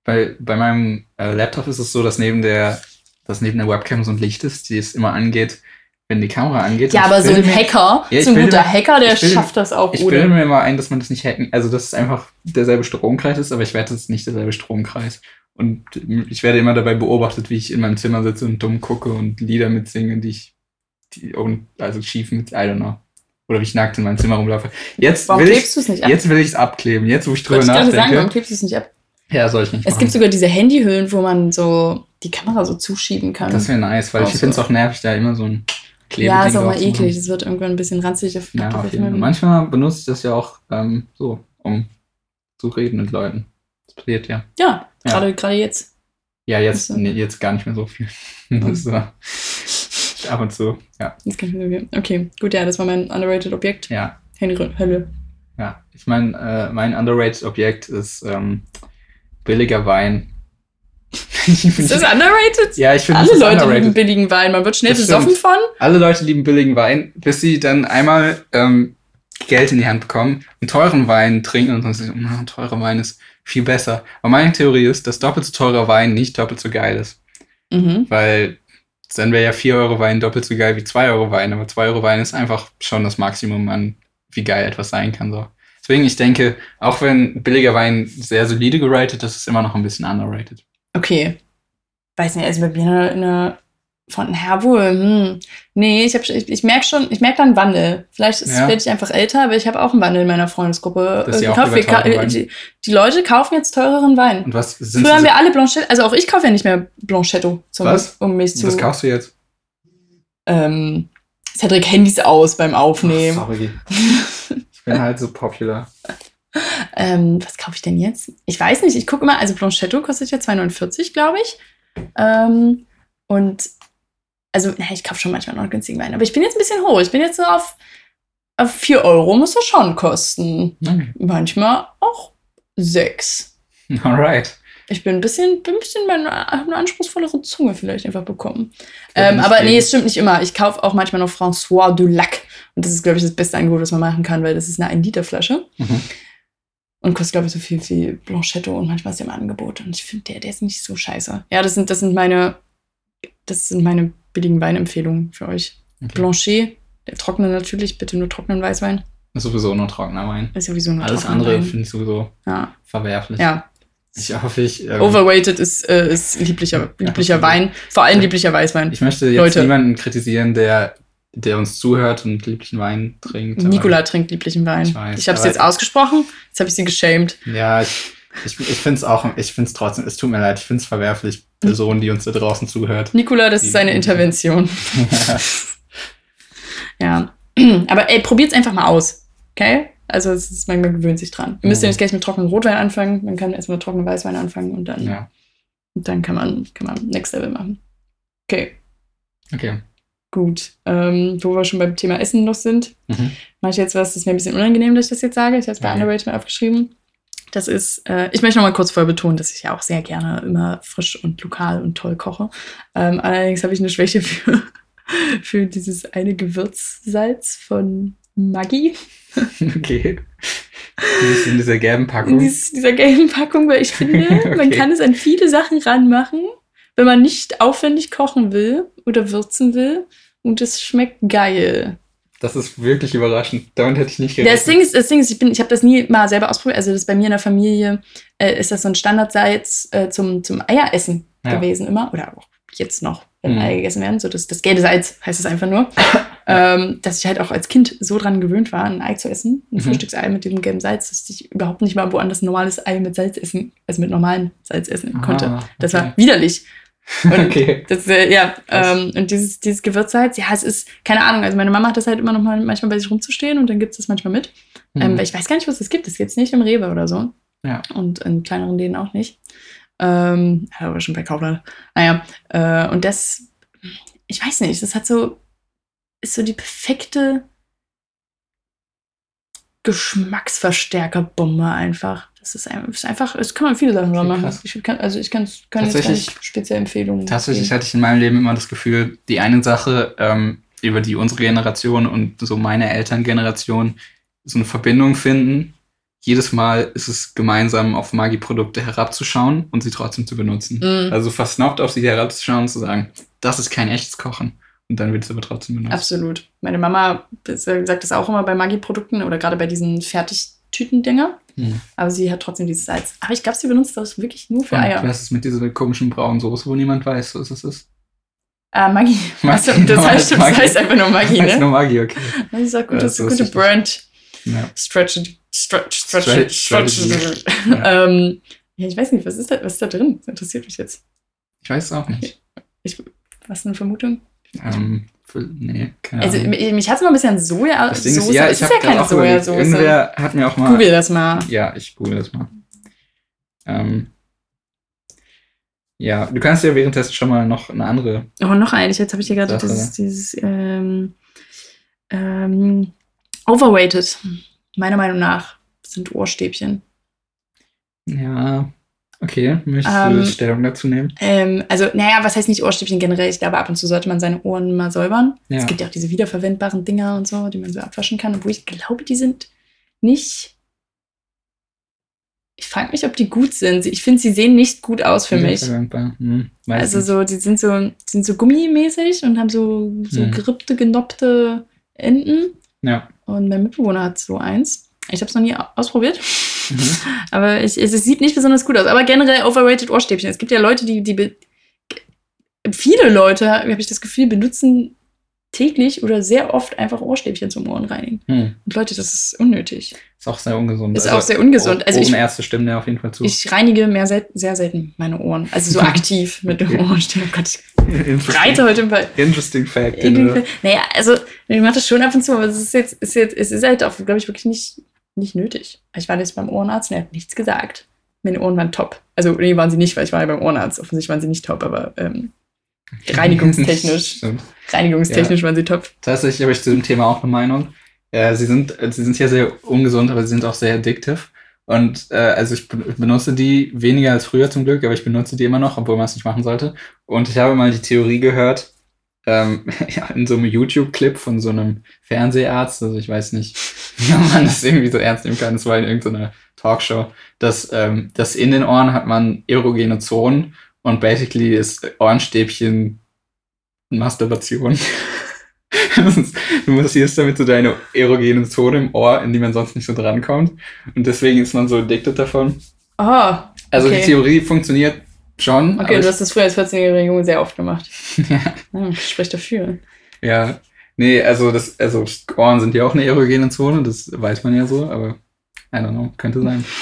Bei, bei meinem äh, Laptop ist es so, dass neben der, dass neben der Webcam so ein Licht ist, die es immer angeht, wenn die Kamera angeht. Ja, aber so ein mir- Hacker, Ja, so ein guter mir- Hacker, der bilde- schafft das auch Ich bilde mir mal ein, dass man das nicht hacken, also dass es einfach derselbe Stromkreis ist, aber ich werde, es ist nicht derselbe Stromkreis. Und ich werde immer dabei beobachtet, wie ich in meinem Zimmer sitze und dumm gucke und Lieder mitsinge, die ich, die, und, also schief mit, I don't know. Oder wie ich nackt in meinem Zimmer rumlaufe. Jetzt Warum will ich, klebst du es nicht ab? jetzt will ich es abkleben. Jetzt, wo ich drüber Wollte ich gerade sagen, warum nachdenke. klebst du es nicht ab? Ja, soll ich nicht Es machen. gibt sogar diese Handyhüllen, wo man so die Kamera so zuschieben kann. Das wäre nice, weil Auch ich so. finde es auch nervig, da immer so ein Klebeding ja, ist auch mal eklig. Das wird irgendwann ein bisschen ranzig. Auf, Ja, auf jeden Fall. Manchmal benutze ich das ja auch ähm, so, um zu reden mit Leuten. Das passiert ja. ja, Ja. gerade gerade jetzt. Ja, jetzt, Also- nee, jetzt gar nicht mehr so viel. Das so. Ab und zu, ja. Das kann ich mir Okay, gut, ja, das war mein underrated Objekt. Ja, Handyhülle. ja. Ich meine, äh, mein underrated Objekt ist ähm, billiger Wein. Ist das underrated? ja, ich finde, das Alle ist Leute lieben underrated. billigen Wein. Man wird schnell Das besoffen von. Alle Leute lieben billigen Wein, bis sie dann einmal ähm, Geld in die Hand bekommen und teuren Wein trinken und dann sagen, oh, teurer Wein ist viel besser. Aber meine Theorie ist, dass doppelt so teurer Wein nicht doppelt so geil ist. Mhm. Weil dann wäre ja 4 Euro Wein doppelt so geil wie 2 Euro Wein, aber 2 Euro Wein ist einfach schon das Maximum an, wie geil etwas sein kann. So. Deswegen, ich denke, auch wenn billiger Wein sehr solide geratet ist, ist immer noch ein bisschen underrated. Okay. Weiß nicht, also bei mir in der von Herwohl, hm. Nee, ich, hab, ich, ich merke schon, ich merke da einen Wandel. Vielleicht ist- Ja. werde ich einfach älter, aber ich habe auch einen Wandel in meiner Freundesgruppe. Äh, gekauft. die, die Leute kaufen jetzt teureren Wein. Und was sind Früher haben wir alle Blanchetto, also auch ich kaufe ja nicht mehr Blanchetto, zum, Was? um mich zu. was kaufst du jetzt? ähm, Cedric Handys aus beim Aufnehmen. Ach, sorry. Ich bin halt so popular. Ähm, was kaufe ich denn jetzt? Ich weiß nicht, ich gucke immer, also Blanchetto kostet ja 2,49, glaube ich. Ähm, und also, na, ich kaufe schon manchmal noch einen günstigen Wein, aber ich bin jetzt ein bisschen hoch. Ich bin jetzt so auf, auf 4 Euro, muss das schon kosten. Okay. Manchmal auch 6. Alright. Ich bin ein bisschen, bin ein bisschen meine, eine anspruchsvollere Zunge vielleicht einfach bekommen. Ähm, aber nee, es stimmt nicht immer. Ich kaufe auch manchmal noch François de Lac. Und das ist, glaube ich, das beste Angebot, was man machen kann, weil das ist eine 1-Liter-Flasche. Mhm. Und kostet, glaube ich, so viel wie Blanchetto und manchmal ist der im Angebot. Und ich finde, der, der ist nicht so scheiße. Ja, das sind, das sind meine, das sind meine billigen Weinempfehlungen für euch. Okay. Blanchet, der trockene natürlich, bitte nur trockenen Weißwein. Ist sowieso nur trockener Wein. Ist sowieso nur Alles andere finde ich sowieso Ja, verwerflich. ja. Ich hoffe, ich. ähm, Overweighted ist, äh, ist lieblicher, lieblicher. Wein. Vor allem lieblicher Weißwein. Ich möchte jetzt Leute. niemanden kritisieren, der, der uns zuhört und lieblichen Wein trinkt. Nikola trinkt lieblichen Wein. Ich Ich, weiß, habe es jetzt ausgesprochen, jetzt habe ich sie geschämt. Ja, ich, ich, ich finde es auch, ich finde es trotzdem, es tut mir leid, ich finde es verwerflich, Personen, die uns da draußen zuhört. Nikola, das ist eine Intervention. Ja. Aber ey, probiert's einfach mal aus. Okay? Also es ist, man, man gewöhnt sich dran. Ihr müsst ja Mhm. nicht gleich mit trockenen Rotwein anfangen, man kann erst mit trockenen Weißwein anfangen und dann. ja. Und dann kann man, kann man Next Level machen. Okay, Okay. gut. Ähm, wo wir schon beim Thema Essen noch sind, Mhm. mache ich jetzt was, das ist mir ein bisschen unangenehm, dass ich das jetzt sage. Ich habe es bei Okay. Underrated mal aufgeschrieben. Das ist, äh, ich möchte noch mal kurz vorher betonen, dass ich ja auch sehr gerne immer frisch und lokal und toll koche. Ähm, allerdings habe ich eine Schwäche für, für dieses eine Gewürzsalz von Maggi. Okay. Die ist in dieser gelben Packung. Dies, dieser gelben Packung, weil ich finde, man Okay. kann es an viele Sachen ranmachen, wenn man nicht aufwendig kochen will oder würzen will. Und es schmeckt geil. Das ist wirklich überraschend. Damit hätte ich nicht gerechnet. Das Ding ist, das Ding ist ich, bin- ich habe das nie mal selber ausprobiert. Also das ist bei mir in der Familie äh, ist das so ein Standardsalz äh, zum, zum Eieressen Ja. gewesen immer. Oder auch jetzt noch, wenn Mhm. Eier gegessen werden. So das, das gelbe Salz heißt es einfach nur. ähm, dass ich halt auch als Kind so dran gewöhnt war, ein Ei zu essen. Ein Mhm. Frühstücksei mit dem gelben Salz, dass ich überhaupt nicht mal woanders ein normales Ei mit Salz essen, also mit normalem Salz essen konnte. Ah, Das okay. war widerlich. Und okay. das, äh, ja, ähm, und dieses, dieses Gewürzsalz, ja, es ist, keine Ahnung, also meine Mama hat das halt immer noch mal manchmal bei sich rumzustehen und dann gibt es das manchmal mit. Ähm, Mhm. weil ich weiß gar nicht, was es gibt. Das gibt es nicht im Rewe oder so. Ja. Und in kleineren Läden auch nicht. Ähm, aber schon bei Kaufland. Naja, äh, und das, ich weiß nicht, das hat so, ist so die perfekte Geschmacksverstärkerbombe einfach. Das ist ein- ist einfach, es kann man viele Sachen Okay, machen. Ich kann, also ich kann, kann jetzt gar nicht spezielle Empfehlungen Tatsächlich geben. hatte ich in meinem Leben immer das Gefühl, die eine Sache, ähm, über die unsere Generation und so meine Elterngeneration so eine Verbindung finden. Jedes Mal ist es gemeinsam auf Maggi-Produkte herabzuschauen und sie trotzdem zu benutzen. Mhm. Also versnobbt auf sie herabzuschauen und zu sagen, das ist kein echtes Kochen. Und dann wird es aber trotzdem benutzt. Absolut. Meine Mama sagt das auch immer bei Maggi-Produkten oder gerade bei diesen Fertigtüten-Dinger. Hm. Aber sie hat trotzdem dieses Salz. Aber ich glaube, sie benutzt das wirklich nur für Und Eier. was ist mit dieser komischen braunen Soße, wo niemand weiß, was es ist? Ah, Maggi. Maggi, Also, das, heißt, das heißt einfach nur Maggi, Das ist ne? nur Maggi, okay. Das ist auch gute, Das wusste gute ich nicht. Brand. Ja. Stretch, stretch, stretch. Ja. ähm, ja, ich weiß nicht, was ist da, was ist da drin? Das interessiert mich jetzt. Ich weiß es auch nicht. Was ist eine Vermutung? Ähm, nee, keine Also, Ahnung. mich, mich hat es mal ein bisschen Soja. Das Ding ist, ja, es ich ist habe ja keine Sojasauce. irgendwer hat mir auch mal... Google das mal. Ja, ich google das mal. Ähm, ja, du kannst ja währenddessen schon mal noch eine andere. Oh, noch eins. Jetzt habe ich hier gerade dieses, dieses ähm, ähm, overrated. Meiner Meinung nach sind Ohrstäbchen. Ja, okay. Möchtest Ähm, du Stellung dazu nehmen? Ähm, also, naja, was heißt nicht Ohrstäbchen generell? Ich glaube, ab und zu sollte man seine Ohren mal säubern. Ja. Es gibt ja auch diese wiederverwendbaren Dinger und so, die man so abwaschen kann. Obwohl ich glaube, die sind nicht. Ich frage mich, ob die gut sind. Ich finde, sie sehen nicht gut aus für mich. Wiederverwendbar. Hm, Also nicht. so, die sind so, die sind so gummimäßig und haben so, so Hm. gerippte, genoppte Enden. Ja. Und mein Mitbewohner hat so eins. Ich habe es noch nie au- ausprobiert. Mhm. Aber ich, es, es sieht nicht besonders gut aus. Aber generell overrated Ohrstäbchen. Es gibt ja Leute, die, die viele Leute, habe ich das Gefühl, benutzen täglich oder sehr oft einfach Ohrstäbchen zum Ohrenreinigen. Hm. Und Leute, das ist unnötig. Ist auch sehr ungesund. Ist auch sehr ungesund. Also ich- Ohrenärzte stimmen auf jeden Fall zu. Ich reinige mehr sel sehr selten meine Ohren. Also so aktiv mit dem. Ohrenstäbchen. Oh Gott, ich Interesting, reite heute im Fall. interesting fact. Äh, Naja, also ich mache das schon ab und zu, aber es ist jetzt, ist jetzt, es ist halt auch, glaube ich, wirklich nicht, nicht nötig. Ich war jetzt beim Ohrenarzt und er hat nichts gesagt. Meine Ohren waren top. Also, nee, waren sie nicht, weil ich war ja beim Ohrenarzt. Offensichtlich waren sie nicht top, aber ähm, reinigungstechnisch, reinigungstechnisch waren sie top. Tatsächlich habe ich zu dem Thema auch eine Meinung. Äh, sie, sind, äh, sie sind ja sehr ungesund, aber sie sind auch sehr addictive. Und äh, also ich be- benutze die weniger als früher zum Glück, aber ich benutze die immer noch, obwohl man es nicht machen sollte. Und ich habe mal die Theorie gehört, ähm, ja, in so einem YouTube-Clip von so einem Fernseharzt, also ich weiß nicht, wie man das irgendwie so ernst nehmen kann, das war in irgendeiner Talkshow, dass, ähm, dass in den Ohren hat man erogene Zonen und basically ist Ohrenstäbchen Masturbation. Du massierst damit so deine erogene Zone im Ohr, in die man sonst nicht so drankommt. Und deswegen ist man so addicted davon. Oh, Also Okay. die Theorie funktioniert schon. okay, du hast das früher als 14-jähriger Junge sehr oft gemacht. ich, ja, Hm, spricht dafür. ja. Nee, also das, also Ohren sind ja auch eine erogene Zone, das weiß man ja so, aber I don't know, könnte sein.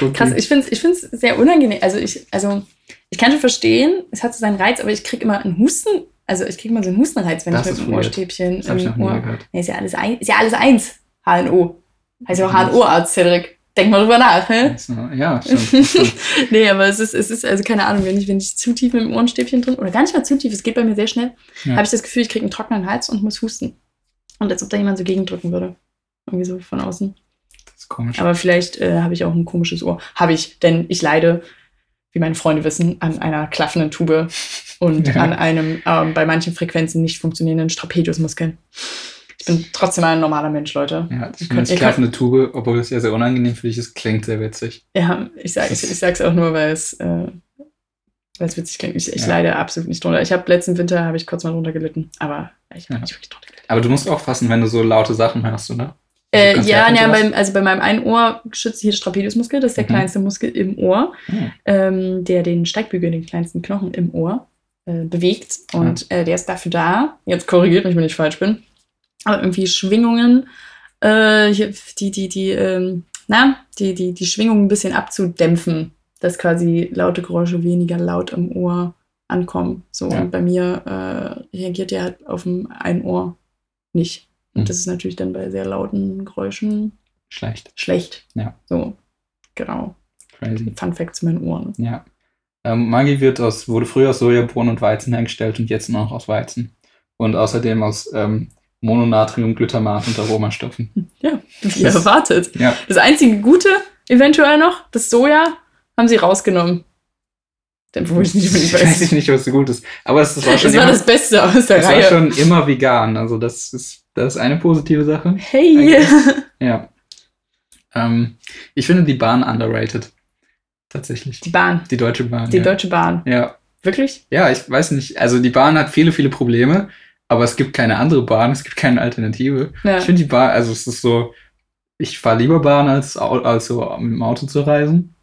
Cool, Krass, ich finde es ich find's sehr unangenehm. Also ich, also ich kann schon verstehen, es hat so seinen Reiz, aber ich kriege immer einen Husten. Also ich kriege immer so einen Hustenreiz, wenn Das ich mit dem. Ohrstäbchen das im Ohr. Nee, ist ja alles, ein, ist ja alles eins. HNO. Heißt ja auch. HNO-Arzt, Cedric. Denk mal drüber nach, hä? Ja, stimmt. stimmt. nee, aber es ist, es ist, also keine Ahnung, wenn ich, wenn ich zu tief mit dem Ohrenstäbchen drin, oder gar nicht mal zu tief, es geht bei mir sehr schnell, Ja. habe ich das Gefühl, ich kriege einen trockenen Hals und muss husten. Und als ob da jemand so gegendrücken würde. Irgendwie so von außen. Das ist komisch. Aber vielleicht äh, habe ich auch ein komisches Ohr. Habe ich, denn ich leide, wie meine Freunde wissen, an einer klaffenden Tube und Ja. an einem ähm, bei manchen Frequenzen nicht funktionierenden Strapediusmuskel. Ich bin trotzdem ein normaler Mensch, Leute. ja, das ihr klaffende Tube, obwohl es ja sehr unangenehm für dich ist, klingt sehr witzig. Ja, ich, sag, ich, ich sag's auch nur, weil es, äh, weil es witzig klingt. Ich, ich Ja. leide absolut nicht drunter. Ich habe letzten Winter habe ich kurz mal drunter gelitten, aber ich habe Ja. nicht wirklich drunter gelitten. Aber du musst aufpassen, wenn du so laute Sachen hörst, oder? Äh, Konzerte ja, ja beim, also bei meinem einen Ohr schützt hier der Strapediusmuskel, das ist der Mhm. kleinste Muskel im Ohr, Hm. ähm, der den Steigbügel, den kleinsten Knochen im Ohr, äh, bewegt. Und äh, der ist dafür da, jetzt korrigiert mich, wenn ich falsch bin, aber irgendwie Schwingungen, äh, die, die, die, ähm, na, die, die, die Schwingungen ein bisschen abzudämpfen, dass quasi laute Geräusche weniger laut im Ohr ankommen. So, Ja. und bei mir äh, reagiert der halt auf einen Ohr nicht. Und Mhm. das ist natürlich dann bei sehr lauten Geräuschen Schlecht. schlecht. Ja. So, genau. Crazy. Fun Fact zu meinen Ohren. Ja. Ähm, Maggi wird aus, wurde früher aus Sojabohnen und Weizen hergestellt und jetzt noch aus Weizen. Und außerdem aus ähm, Mononatrium, Glutamat und Aromastoffen. Ja, wie Das- erwartet. Ja, Das einzige Gute, eventuell noch, das Soja, haben sie rausgenommen. Denn wo ich nicht unbedingt weiß ich weiß. nicht, was so gut ist. Aber es, war schon Das war immer, das Beste aus der es war Reihe. schon immer vegan. Also das ist, das ist eine positive Sache. hey! Ja. Ähm, ich finde die Bahn underrated. Tatsächlich. Die Bahn. Die Deutsche Bahn. Die ja. Deutsche Bahn. Ja. Wirklich? ja, ich weiß nicht. Also die Bahn hat viele, viele Probleme, aber es gibt keine andere Bahn, es gibt keine Alternative. Ja. Ich finde die Bahn, also es ist so, ich fahre lieber Bahn, als, als so mit dem Auto zu reisen.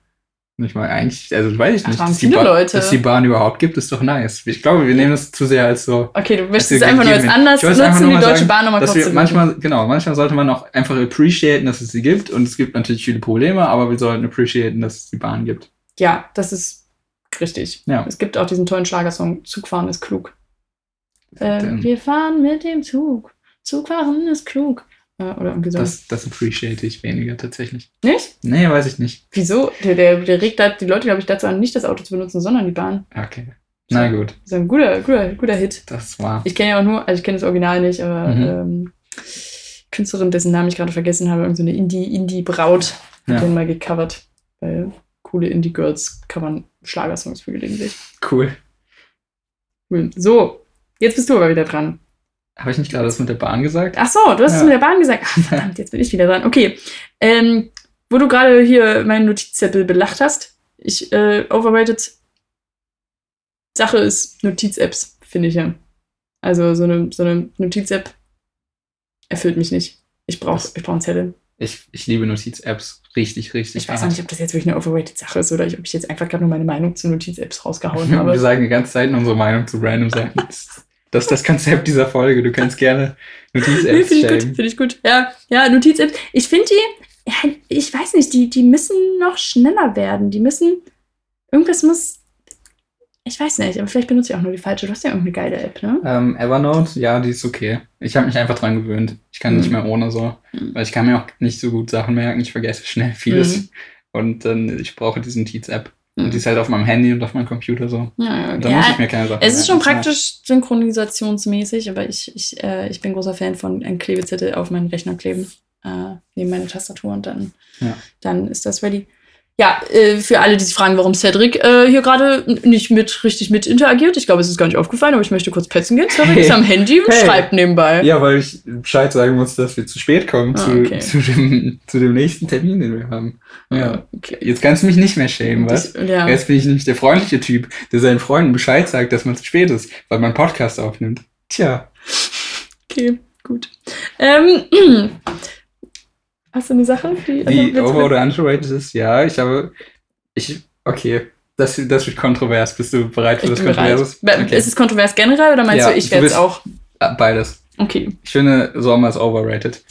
Und ich meine, eigentlich, also weiß ich Ach, nicht, waren dass die, Bahn, Leute. dass die Bahn überhaupt gibt, ist doch nice. Ich glaube, wir nehmen das zu sehr als so, Okay, du möchtest es einfach nur als einfach nutzen, nur die Deutsche sagen, Bahn nochmal kurz wir zu manchmal, genau, manchmal sollte man auch einfach appreciaten, dass es sie gibt. Und es gibt natürlich viele Probleme, aber wir sollten appreciaten, dass es die Bahn gibt. Ja, das ist richtig. Ja. Es gibt auch diesen tollen Schlagersong, Zugfahren ist klug. Äh, Denn wir fahren mit dem Zug. Zugfahren ist klug. Äh, oder irgendwie so. das, das appreciate ich weniger tatsächlich. Nicht? Nee, weiß ich nicht. Wieso? Der, der, der regt halt die Leute, glaube ich, dazu an, nicht das Auto zu benutzen, sondern die Bahn. Okay. Na gut, Das ist ein guter, guter, guter Hit. das war. Ich kenne ja auch nur, also ich kenne das Original nicht, aber Mhm. ähm, Künstlerin, dessen Namen ich gerade vergessen habe, irgendeine so Indie, Indie-Braut, hat Ja. den mal gecovert. Weil coole Indie-Girls covern Schlagersongs für gelegentlich. Cool. Cool. So, jetzt bist du aber wieder dran. Habe ich nicht gerade das mit der Bahn gesagt? Ach so, du hast es Ja. mit der Bahn gesagt. Ach, verdammt, jetzt bin ich wieder dran. Okay. Ähm, wo du gerade hier meinen Notizzettel belacht hast, ich, äh, overrated Sache ist Notiz-Apps, finde ich ja. Also so eine, so eine Notiz-App erfüllt mich nicht. Ich brauche ich brauch einen Zettel. Ich, ich liebe Notiz-Apps richtig, richtig. Ich weiß auch nicht, ob das jetzt wirklich eine overrated Sache ist oder ob ich jetzt einfach gerade nur meine Meinung zu Notiz-Apps rausgehauen habe. Wir sagen die ganze Zeit unsere Meinung zu random Sachen. Das ist das Konzept dieser Folge. Du kannst gerne Nee, Notiz-Apps finde ich gut, finde ich gut. Ja, ja, Notiz-Apps. Ich finde die, ja, ich weiß nicht, die, die müssen noch schneller werden. Die müssen, irgendwas muss, ich weiß nicht, aber vielleicht benutze ich auch nur die falsche. Du hast ja irgendeine geile App, ne? Ähm, Evernote, ja, die ist okay. Ich habe mich einfach dran gewöhnt. Ich kann Mhm. nicht mehr ohne so. Mhm. Weil ich kann mir auch nicht so gut Sachen merken. Ich vergesse schnell vieles. Mhm. Und dann, ich brauche diese Notiz-App. Und die ist halt auf meinem Handy und auf meinem Computer so. Ja, ja, Und da muss ich mir keine Sachen Es ist schon praktisch synchronisationsmäßig, aber ich, ich, äh, ich bin großer Fan von einem Klebezettel auf meinen Rechner kleben, äh, neben meine Tastatur und dann, Ja. dann ist das ready. Ja, äh, für alle, die sich fragen, warum Cedric äh, hier gerade nicht mit richtig mit interagiert, ich glaube, es ist gar nicht aufgefallen, aber ich möchte kurz petzen gehen. Cedric Hey. ist am Handy und Hey. schreibt nebenbei. Ja, weil ich Bescheid sagen muss, dass wir zu spät kommen Ah, zu, okay. zu, dem, zu dem nächsten Termin, den wir haben. Ja. Okay. Jetzt kannst du mich nicht mehr schämen, was? Das, ja. Jetzt bin ich nämlich der freundliche Typ, der seinen Freunden Bescheid sagt, dass man zu spät ist, weil man einen Podcast aufnimmt. Tja, Okay, gut. Ähm, hast du eine Sache? Die, du- over- oder underrated ist, ja, ich habe, ich, okay, das, das wird kontrovers. Bist du bereit für ich das. Kontroverses? Be- Ist es kontrovers generell oder meinst Ja, du, ich werde es auch? Ah, Beides. Okay. Ich finde, Sommer ist overrated.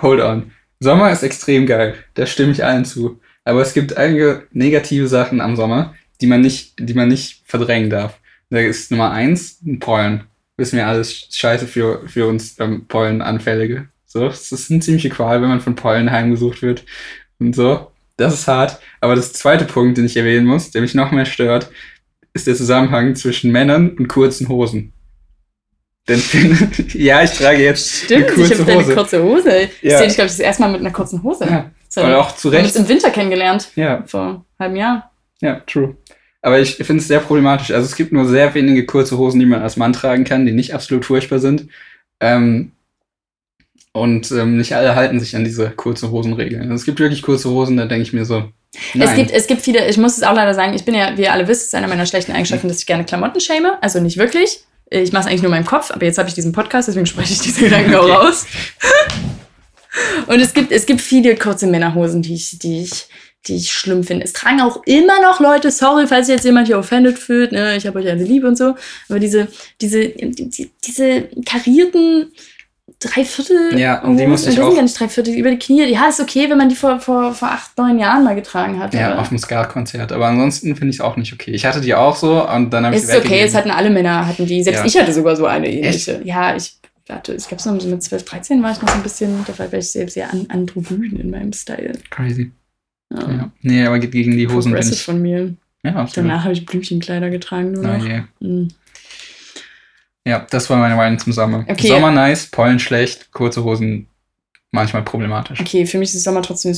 Hold on. Sommer ist extrem geil. Da stimme ich allen zu. Aber es gibt einige negative Sachen am Sommer, die man nicht, die man nicht verdrängen darf. Da ist Nummer eins ein Pollen. Wissen wir alles scheiße für, für uns ähm, Pollenanfällige. So, es ist eine ziemliche Qual, wenn man von Pollen heimgesucht wird. und so. Das ist hart. Aber das zweite Punkt, den ich erwähnen muss, der mich noch mehr stört, ist der Zusammenhang zwischen Männern und kurzen Hosen. Denn ja, ich trage jetzt Stimmt, eine kurze ich habe eine kurze Hose. Ich Ja. sehe dich, glaube ich, das erste Mal mit einer kurzen Hose. Ja. So, Und auch zu wir haben Recht. uns im Winter kennengelernt, Ja, vor einem halben Jahr. ja, true. Aber ich finde es sehr problematisch. Also es gibt nur sehr wenige kurze Hosen, die man als Mann tragen kann, die nicht absolut furchtbar sind. Ähm, und ähm, nicht alle halten sich an diese kurze Hosenregeln. Also es gibt wirklich kurze Hosen, da denke ich mir so. Nein. Es gibt, es gibt viele, ich muss es auch leider sagen, ich bin ja, wie ihr alle wisst, ist einer meiner schlechten Eigenschaften, dass ich gerne Klamotten schäme. Also nicht wirklich. Ich mache es eigentlich nur in meinem Kopf, aber jetzt habe ich diesen Podcast, deswegen spreche ich diese Gedanken auch Okay. raus. Und es gibt, es gibt viele kurze Männerhosen, die ich, die ich, die ich schlimm finde. Es tragen auch immer noch Leute, sorry, falls sich jetzt jemand hier offended fühlt, ne, ich habe euch alle lieb und so, aber diese, diese, die, diese karierten Dreiviertel. Ja, die Hosen, musste ich auch- gar nicht Dreiviertel, über die Knie. Ja, ist okay, wenn man die vor, vor, vor acht, neun Jahren mal getragen hat. Ja, aber- auf dem Ska-Konzert. Aber ansonsten finde ich es auch nicht okay. Ich hatte die auch so und dann habe ich ist sie okay, es hatten alle Männer, hatten die. Selbst Ja. ich hatte sogar so eine ähnliche. Ja, ich warte, ich glaube, so mit 12, 13 war ich noch so ein bisschen, da war ich sehr, sehr an, androgyn in meinem Style. Crazy. Ja. Ja. Nee, aber ge- gegen die Hosen bin ich. von mir. Ja, absolut. Danach habe ich Blümchenkleider getragen nur noch. je. Mhm. Ja, das war meine Meinung zum Sommer. Okay. Sommer nice, Pollen schlecht, kurze Hosen manchmal problematisch. Okay, für mich ist Sommer trotzdem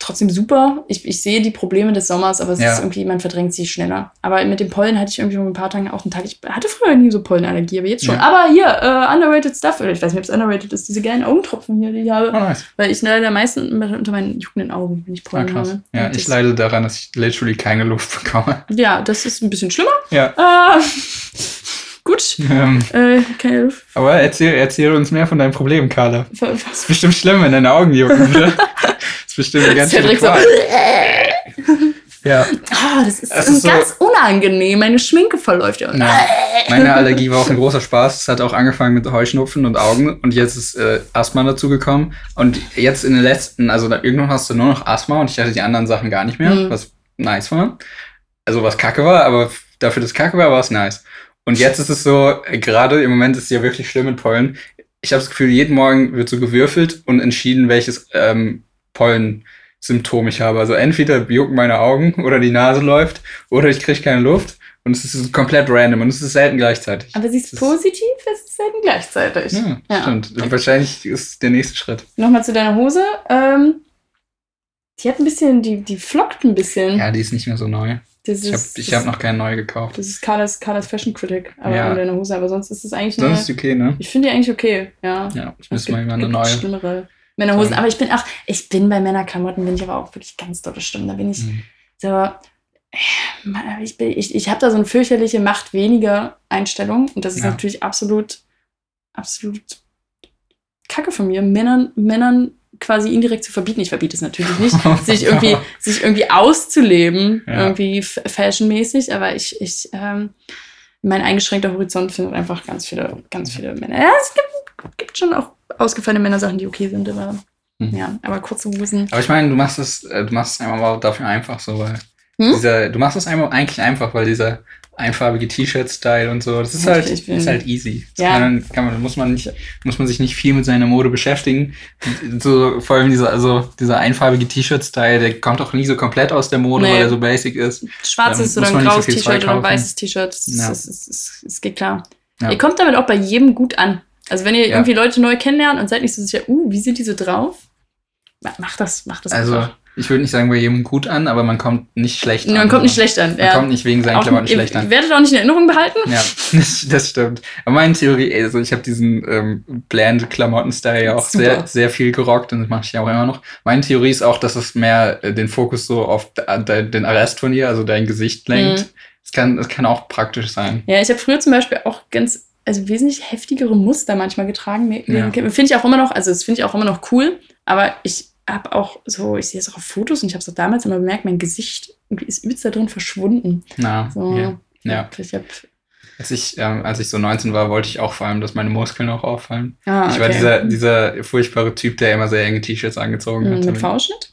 trotzdem super. Ich, ich sehe die Probleme des Sommers, aber es Ja. ist irgendwie, man verdrängt sie schneller. Aber mit dem Pollen hatte ich irgendwie vor ein paar Tagen auch einen Tag. Ich hatte früher nie so Pollenallergie, aber jetzt schon. Ja. Aber hier, äh, underrated stuff, oder ich weiß nicht, ob es underrated ist, diese geilen Augentropfen hier, die ich habe. Oh, nice. Weil ich leider meistens unter meinen juckenden Augen, wenn ich Ah, Pollen krass. habe. Ja, Und ich leide daran, dass ich literally keine Luft bekomme. Ja, das ist ein bisschen schlimmer. Ja. Äh, gut. Ähm, Äh, aber erzähl, erzähl uns mehr von deinem Problem, Carla. Das ist bestimmt schlimm, wenn deine Augen jucken, oder? Das ist bestimmt eine ganz so. Qual. Ja. Ah, das ist, Es ist so- ganz unangenehm. Meine Schminke verläuft ja. Ja. Meine Allergie war auch ein großer Spaß. Es hat auch angefangen mit Heuschnupfen und Augen und jetzt ist äh, Asthma dazugekommen. Und jetzt in den letzten, also da, irgendwann hast du nur noch Asthma und ich hatte die anderen Sachen gar nicht mehr, Mhm. was nice war. Also was kacke war, aber dafür, dass kacke war, war es nice. Und jetzt ist es so, äh, gerade im Moment ist es ja wirklich schlimm mit Pollen. Ich habe das Gefühl, jeden Morgen wird so gewürfelt und entschieden, welches ähm, Pollensymptom ich habe. Also entweder jucken meine Augen oder die Nase läuft oder ich kriege keine Luft. Und es ist komplett random und es ist selten gleichzeitig. Aber sie ist Das- positiv, es ist selten gleichzeitig. Ja, Ja. stimmt. Wahrscheinlich ist der nächste Schritt. Nochmal zu deiner Hose. Ähm, die hat ein bisschen, die, die flockt ein bisschen. Ja, die ist nicht mehr so neu. Das Ich habe hab noch keine neue gekauft. das ist Carlas, Carlas Fashion Critic aber Ja. an deiner Hose. Aber sonst ist es eigentlich eine. Sonst ist okay, ne? Ich finde die eigentlich okay, ja. Ja, ich müsste mal immer eine neue. Schlimmere Männerhosen. Sagen. Aber ich bin auch, ich bin bei Männerklamotten, bin ich aber auch wirklich ganz dolle Stimmen. Da bin ich Mhm. so. äh, Ich, bin- ich, ich habe da so eine fürchterliche Macht weniger Einstellung und das ist Ja. natürlich absolut, absolut Kacke von mir, Männern, Männern quasi indirekt zu verbieten. Ich verbiete es natürlich nicht, sich irgendwie, sich irgendwie auszuleben, Ja. irgendwie fashionmäßig, aber ich, ich, ähm, mein eingeschränkter Horizont findet einfach ganz viele, ganz viele Männer. Ja, es gibt, gibt schon auch ausgefallene Männersachen, die okay sind, aber Mhm. ja, aber kurze Hosen. Aber ich meine, du machst es, äh, du machst es aber dafür einfach so, weil Hm? dieser, du machst es eigentlich einfach, weil dieser einfarbige T-Shirt-Style und so, das ist halt, ist halt easy. Das Ja. kann, kann man, muss man nicht, muss man sich nicht viel mit seiner Mode beschäftigen. So, vor allem dieser, also dieser einfarbige T-Shirt-Style, der kommt auch nie so komplett aus der Mode, Nee. weil er so basic ist. Schwarzes oder ein so graues viel T-Shirt oder ein weißes T-Shirt. Es, geht klar. Ja. Ihr kommt damit auch bei jedem gut an. Also wenn ihr Ja. irgendwie Leute neu kennenlernt und seid nicht so sicher, uh, wie sind die so drauf? Ma- Macht das, macht das Also, einfach. Ich würde nicht sagen bei jedem gut an, aber man kommt nicht schlecht an. Man kommt nicht schlecht an. Man ja. kommt nicht wegen seinen Auch- Klamotten schlecht an. werdet auch nicht in Erinnerung behalten. Ja, das, das stimmt. Aber meine Theorie, also ich habe diesen ähm, bland Klamotten-Style ja auch Super. sehr, sehr viel gerockt und das mache ich ja auch immer noch. Meine Theorie ist auch, dass es mehr äh, den Fokus so auf de, de, den Rest von dir, also dein Gesicht lenkt. Mhm. Es kann, kann auch praktisch sein. Ja, ich habe früher zum Beispiel auch ganz, also wesentlich heftigere Muster manchmal getragen. Ja. Finde ich auch immer noch, also das finde ich auch immer noch cool, aber ich habe auch so, ich sehe es auch auf Fotos und ich habe es auch damals immer bemerkt, mein Gesicht ist übelst da drin verschwunden. Na, So, ja. ja. Ich hab, Als ich, ähm, als ich so 19 war, wollte ich auch vor allem, dass meine Muskeln auch auffallen. ah, Ich war okay. dieser, dieser furchtbare Typ, der immer sehr enge T-Shirts angezogen Mhm, hat. Mit V-Schnitt?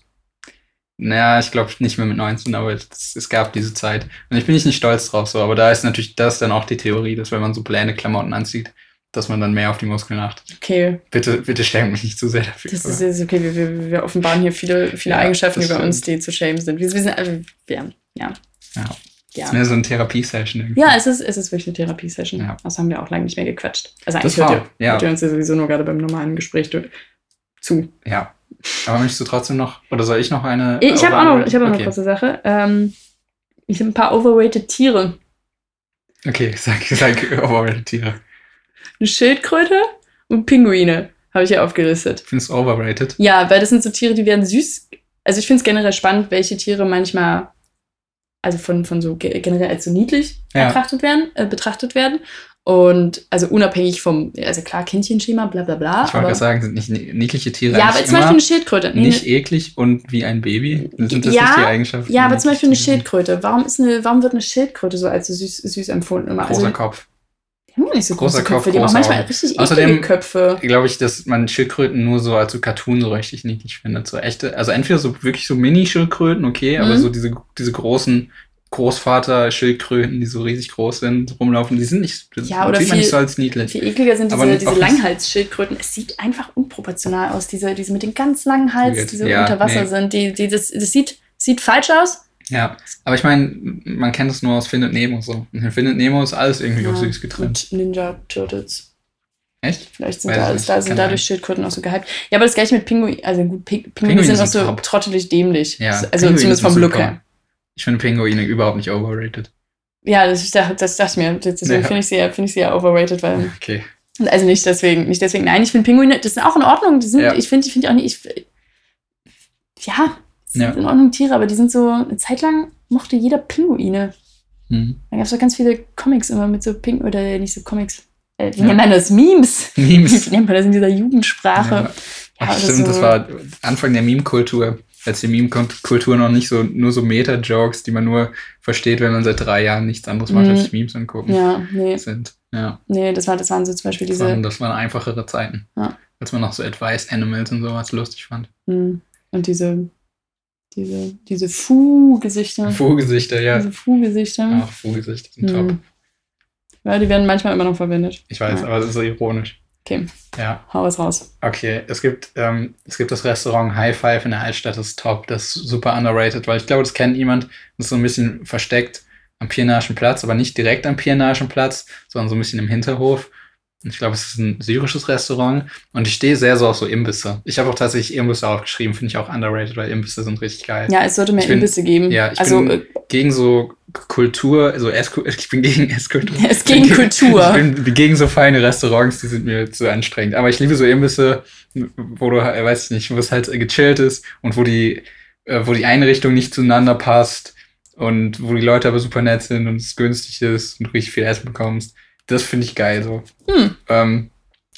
Naja, ich glaube nicht mehr mit 19, aber es, es gab diese Zeit. Und ich bin nicht, nicht stolz drauf so, aber da ist natürlich das dann auch die Theorie, dass wenn man so pläne Klamotten anzieht, dass man dann mehr auf die Muskeln achtet. Okay, Bitte, bitte schämt mich nicht zu sehr dafür. das ist jetzt okay. Wir, wir, wir offenbaren hier viele, viele Ja, Eigenschaften das über uns, die zu schämen sind. Wir, wir sind, also, ja, ja, ja. ja. ist mehr so eine Therapiesession irgendwie. Ja, es ist, es ist wirklich eine Therapiesession. Ja. Das haben wir auch lange nicht mehr gequatscht. Also Das eigentlich hört war- ihr, ja. hört ihr uns ja sowieso nur gerade beim normalen Gespräch zu. Ja. Aber möchtest du trotzdem noch, oder soll ich noch eine? Ich habe auch noch, ich hab auch noch okay. eine kurze Sache. Ähm, ich habe ein paar overrated Tiere. Okay, sag, sag overrated Tiere. Eine Schildkröte und Pinguine habe ich hier aufgelistet. Findest du overrated? Ja, weil das sind so Tiere, die werden süß. Also ich finde es generell spannend, welche Tiere manchmal, also von, von so ge- generell als so niedlich Ja. betrachtet werden, äh, betrachtet werden. Und also unabhängig vom, also klar, Kindchenschema, bla bla bla. Ich wollte gerade sagen, sind nicht ni- niedliche Tiere ja, aber zum Beispiel eine Schildkröte. Nee, nicht ne- eklig und wie ein Baby? Sind das Ja, nicht die Eigenschaften? ja, aber zum Beispiel eine Schildkröte. Warum, ist eine, warum wird eine Schildkröte so als so süß, süß empfunden? Immer? sind? Großer also, Kopf. Die haben doch nicht so großer große Kopf, Köpfe. Die haben auch große manchmal Augen. richtig Außerdem- Köpfe. Glaube ich, dass man Schildkröten nur so als so Cartoon so richtig niedlich findet. So echte, also entweder so wirklich so Mini-Schildkröten, okay, aber Mhm. so diese, diese großen Großvater-Schildkröten, die so riesig groß sind, rumlaufen, die sind nicht, Ja, oder man nicht viel- so als niedlich. Viel ekliger sind Aber diese, diese Langhalsschildkröten. Es sieht einfach unproportional aus, diese, diese mit dem ganz langen Hals, die so Ja, unter Wasser nee. sind. Die, die, das, das sieht, sieht falsch aus. Ja, aber ich meine, man kennt es nur aus Findet Nemo so. In Findet Nemo ist alles irgendwie auf Ja, süß getrimmt. Und Ninja Turtles. Echt? Vielleicht sind, Weiß da, ist, nicht. da, sind dadurch. Schildkröten auch so gehypt. Ja, aber das gleiche mit Pinguinen. Also gut, Ping- Pinguine, sind auch so top. trottelig dämlich. Ja, also Pinguine zumindest vom Look her. Ich finde Pinguine überhaupt nicht overrated. Ja, das, das, das dachte ich mir. Deswegen Ja. finde ich sie ja, finde ich sie ja overrated, weil. Okay. Also nicht deswegen, nicht deswegen. Nein, ich finde Pinguine, das sind auch in Ordnung. Die sind, Ja. ich finde, ich finde auch nicht. Ich, ja, sind Ja. in Ordnung Tiere, aber die sind so. Eine Zeit lang mochte jeder Pinguine. Hm. Da gab es doch ganz viele Comics immer mit so Pink oder nicht so Comics. Äh, wie Ja. nennt man das? Memes. Wie Memes. nennt man das in dieser Jugendsprache? Ja. Ach, stimmt, so. das war Anfang der Meme-Kultur. Als die Meme-Kultur noch nicht so nur so Meta-Jokes, die man nur versteht, wenn man seit drei Jahren nichts anderes macht, Mhm. als Memes angucken, Ja, nee, sind. Ja, nee, das, war, das waren so zum Beispiel das waren, diese. das waren einfachere Zeiten. Ja. Als man noch so Advice Animals und sowas lustig fand. Hm, Und diese. Diese, diese Fu-Gesichter. Fuhgesichter, ja. Diese Fu-Gesichter. Ach, Fuhgesichter sind Hm. top. Ja, die werden manchmal immer noch verwendet. Ich weiß, Ja. aber das ist so ironisch. Okay, Ja, hau es raus. okay. Es gibt, ähm, es gibt das Restaurant High Five in der Altstadt, das ist top. Das ist super underrated, weil ich glaube, das kennt niemand. Das ist so ein bisschen versteckt am Pirnaischen Platz, aber nicht direkt am Pirnaischen Platz, sondern so ein bisschen im Hinterhof. Ich glaube, es ist ein syrisches Restaurant und ich stehe sehr so auf so Imbisse. Ich habe auch tatsächlich Imbisse aufgeschrieben, finde ich auch underrated, weil Imbisse sind richtig geil. Ja, es sollte mehr Ich bin- Imbisse geben. ja, ich also, bin- Gegen so Kultur, also Essku ich bin gegen Esskultur. äh, es gegen Kultur. Ich bin gegen so feine Restaurants, die sind mir zu anstrengend. Aber ich liebe so Imbisse, wo du, äh, weiß ich nicht, wo es halt gechillt ist und wo die, äh, wo die Einrichtung nicht zueinander passt und wo die Leute aber super nett sind und es günstig ist und du richtig viel Essen bekommst. Das finde ich geil so. Hm. Ähm,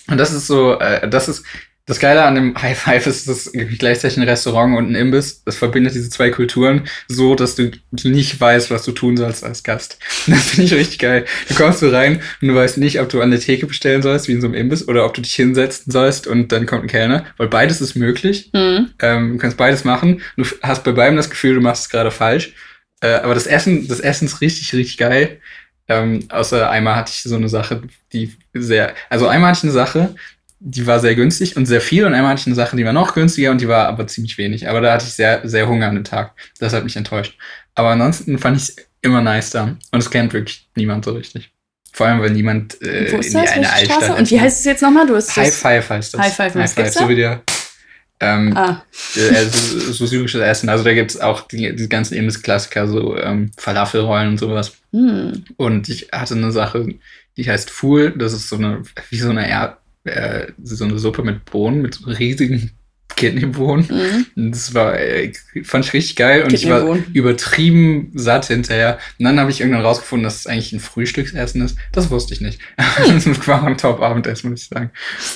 und das ist so, äh, das ist das Geile an dem High Five ist, dass es gleichzeitig ein Restaurant und ein Imbiss. Das verbindet diese zwei Kulturen so, dass du nicht weißt, was du tun sollst als Gast. Das finde ich richtig geil. Du kommst so rein und du weißt nicht, ob du an der Theke bestellen sollst, wie in so einem Imbiss, oder ob du dich hinsetzen sollst und dann kommt ein Kellner, weil beides ist möglich. Hm. Ähm, du kannst beides machen. Du hast bei beidem das Gefühl, du machst es gerade falsch. Äh, aber das Essen, das Essen ist richtig, richtig geil. Ähm, außer einmal hatte ich so eine Sache, die sehr, also einmal hatte ich eine Sache, die war sehr günstig und sehr viel und einmal hatte ich eine Sache, die war noch günstiger und die war aber ziemlich wenig. Aber da hatte ich sehr, sehr Hunger an dem Tag. Das hat mich enttäuscht. Aber ansonsten fand ich es immer nice da. Und es kennt wirklich niemand so richtig. Vor allem, weil niemand äh, Wo ist in die eine Altstadt Straße? Und wie heißt es jetzt nochmal? Du hast High. Five heißt das. High Five, gibt's da? so wie der ähm, Ah, äh, also so syrisches Essen. Also da gibt's auch die, die ganzen Imbiss-Klassiker, so ähm, Falafelrollen und sowas. hm. Und ich hatte eine Sache, die heißt Fool. Das ist so eine, wie so eine, Erd, äh, so eine Suppe mit Bohnen, mit so riesigen Kidneybohnen. Hm. Und Das war, äh, fand ich richtig geil und ich war übertrieben satt hinterher. Und dann habe ich irgendwann rausgefunden, dass es eigentlich ein Frühstücksessen ist. Das wusste ich nicht. Das war ein Top-Abendessen, muss ich sagen.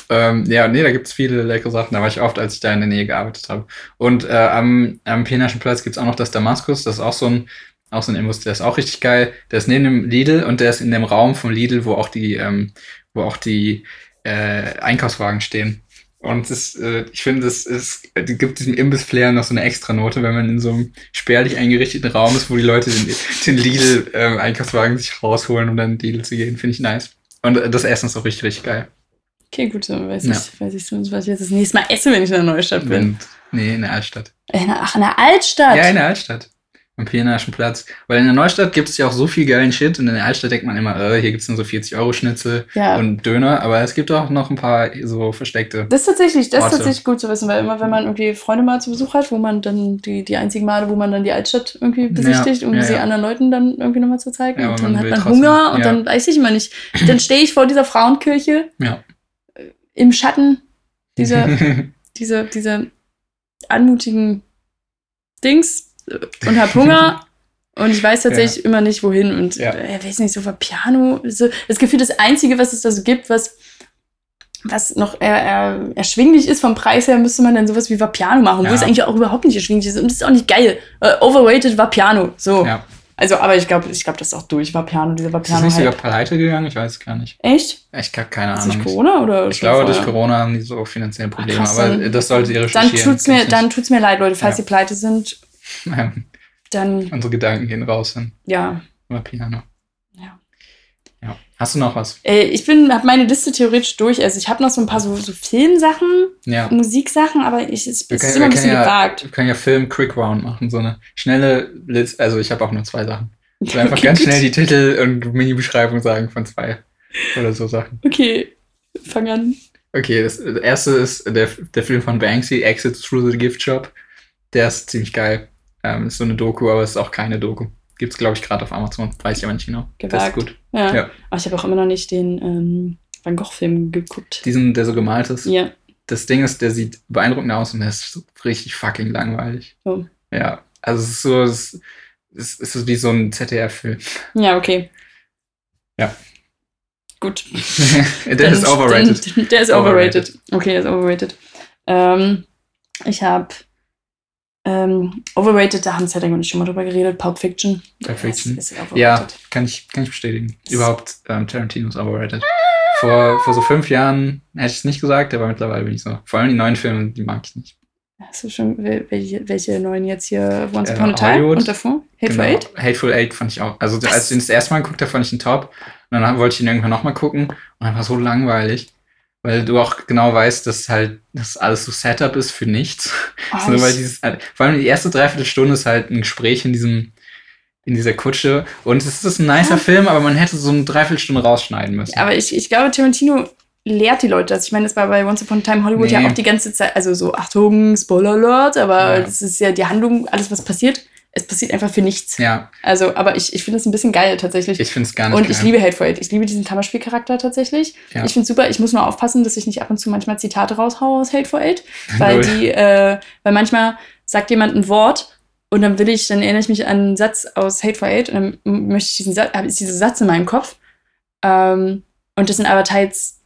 Ähm, ja, nee, da gibt's viele leckere Sachen. Da war ich oft, als ich da in der Nähe gearbeitet habe. Und äh, am, am Pienaschen Platz gibt's auch noch das Damaskus. Das ist auch so ein, auch so ein Imbiss, der ist auch richtig geil. Der ist neben dem Lidl und der ist in dem Raum vom Lidl, wo auch die, ähm, wo auch die äh, Einkaufswagen stehen. Und es, äh, ich finde, es, es gibt diesem Imbiss-Flair noch so eine Extranote, wenn man in so einem spärlich eingerichteten Raum ist, wo die Leute den, den Lidl-Einkaufswagen sich rausholen, um dann in den Lidl zu gehen. Finde ich nice. Und das Essen ist auch richtig, richtig geil. Okay, gut, dann weiß Ja. ich, weiß ich zumindest, was ich jetzt das nächste Mal esse, wenn ich in der Neustadt bin. Und, nee, in der Altstadt. In der, ach, in der Altstadt. Ja, in der Altstadt. Am Pionierischen Platz. Weil in der Neustadt gibt es ja auch so viel geilen Shit und in der Altstadt denkt man immer, äh, hier gibt es nur so 40-Euro-Schnitzel Ja. und Döner, aber es gibt auch noch ein paar so versteckte. Das ist tatsächlich, das ist tatsächlich gut zu wissen, weil immer, wenn man irgendwie Freunde mal zu Besuch hat, wo man dann die, die einzigen Male, wo man dann die Altstadt irgendwie besichtigt, um ja, sie ja. anderen Leuten dann irgendwie nochmal zu zeigen. Und dann hat man Hunger und dann weiß ich immer nicht. Dann stehe ich vor dieser Frauenkirche im Schatten dieser, dieser, dieser anmutigen Dings und habe Hunger. Und ich weiß tatsächlich immer nicht, wohin. Und Ja. äh, weiß nicht, so war Piano. So, das Gefühl, das Einzige, was es da so gibt, was, was noch eher, eher erschwinglich ist vom Preis her, müsste man dann sowas wie Vapiano machen, Ja. wo es eigentlich auch überhaupt nicht erschwinglich ist. Und das ist auch nicht geil. Äh, overrated Vapiano. So. ja. Also, aber ich glaube, ich glaub, das ist auch durch Vapiano, dieser Ist das Vapiano. nicht sogar Halt. pleite gegangen? Ich weiß es gar nicht. Echt? Ich habe keine Ist durch Ahnung. Corona oder? Ich glaube, durch vorher? Corona haben die so finanzielle Probleme, krass, aber dann- das sollte ihr Dann recherchieren. tut's mir, dann tut's mir leid, Leute, falls Ja. ihr pleite sind. Ähm, dann Unsere Gedanken gehen raus hin. ja. Über Piano. Ja. Ja. Hast du noch was? Äh, ich bin, habe meine Liste theoretisch durch. Also ich habe noch so ein paar so, so Filmsachen, Ja. Musiksachen, aber ich, es, Wir können- ist immer ein bisschen ja- gewagt. Wir können ja Film Quick Round machen, so eine schnelle Liste. Also ich habe auch nur zwei Sachen. Ich will einfach Okay, ganz gut. schnell die Titel und Mini-Beschreibung sagen von zwei oder so Sachen. Okay, fang an. Okay, das, das erste ist der, der Film von Banksy, Exit Through the Gift Shop. Der ist ziemlich geil. Ähm, ist so eine Doku, aber es ist auch keine Doku. Gibt's, glaube ich, gerade auf Amazon. Weiß ich aber nicht genau. Das ist Gewagt. gut. Ja. Ja. Aber ich habe auch immer noch nicht den ähm, Van Gogh-Film geguckt. Diesen, der so gemalt ist. Ja. Das Ding ist, der sieht beeindruckend aus und der ist so richtig fucking langweilig. Oh. Ja, also es ist so, es, es es ist wie so ein ZDF-Film. Ja, okay. Ja. Gut. der ist overrated. Der ist overrated. Okay, der ist overrated. Ähm, ich habe ähm, overrated, da haben Cedric und ich schon mal drüber geredet, Pulp Fiction. Pulp Fiction. Ist, ist. Ja, kann ich, kann ich bestätigen. Überhaupt ähm, Tarantino ist overrated. Vor, vor so fünf Jahren hätte ich es nicht gesagt, aber mittlerweile bin ich so. Vor allem die neuen Filme, die mag ich nicht. Hast du schon wel- welche, welche neuen jetzt hier Once Äh, Upon a Time Hollywood. und davor? Hateful Genau. Eight? Hateful Eight fand ich auch. Also Was? als ich ihn das erste Mal geguckt habe, fand ich ihn top. Und dann wollte ich ihn irgendwann nochmal gucken und dann war so langweilig. Weil du auch genau weißt, dass halt das alles so Setup ist für nichts. Oh, So, weil ich- dieses, vor allem die erste Dreiviertelstunde ist halt ein Gespräch in diesem, in dieser Kutsche. Und es ist ein nicer Ja. Film, aber man hätte so eine Dreiviertelstunde rausschneiden müssen. aber ich, ich glaube, Tarantino lehrt die Leute das. Ich meine, das war bei Once Upon a Time Hollywood Nee. ja auch die ganze Zeit, also so, Achtung, Spoiler Alert, aber Ja. das ist ja die Handlung, alles was passiert, es passiert einfach für nichts. ja, Also, aber ich, ich finde das ein bisschen geil tatsächlich. ich finde es gar nicht Und ich geil. liebe Hateful Eight. Ich liebe diesen Kammerspielcharakter tatsächlich. Ja. Ich finde super. Ich muss nur aufpassen, dass ich nicht ab und zu manchmal Zitate raushaue aus Hateful Eight. Weil Null. die, äh, weil manchmal sagt jemand ein Wort und dann will ich, dann erinnere ich mich an einen Satz aus Hateful Eight und dann möchte ich diesen Satz, ist dieser Satz in meinem Kopf. Ähm, und das sind aber teils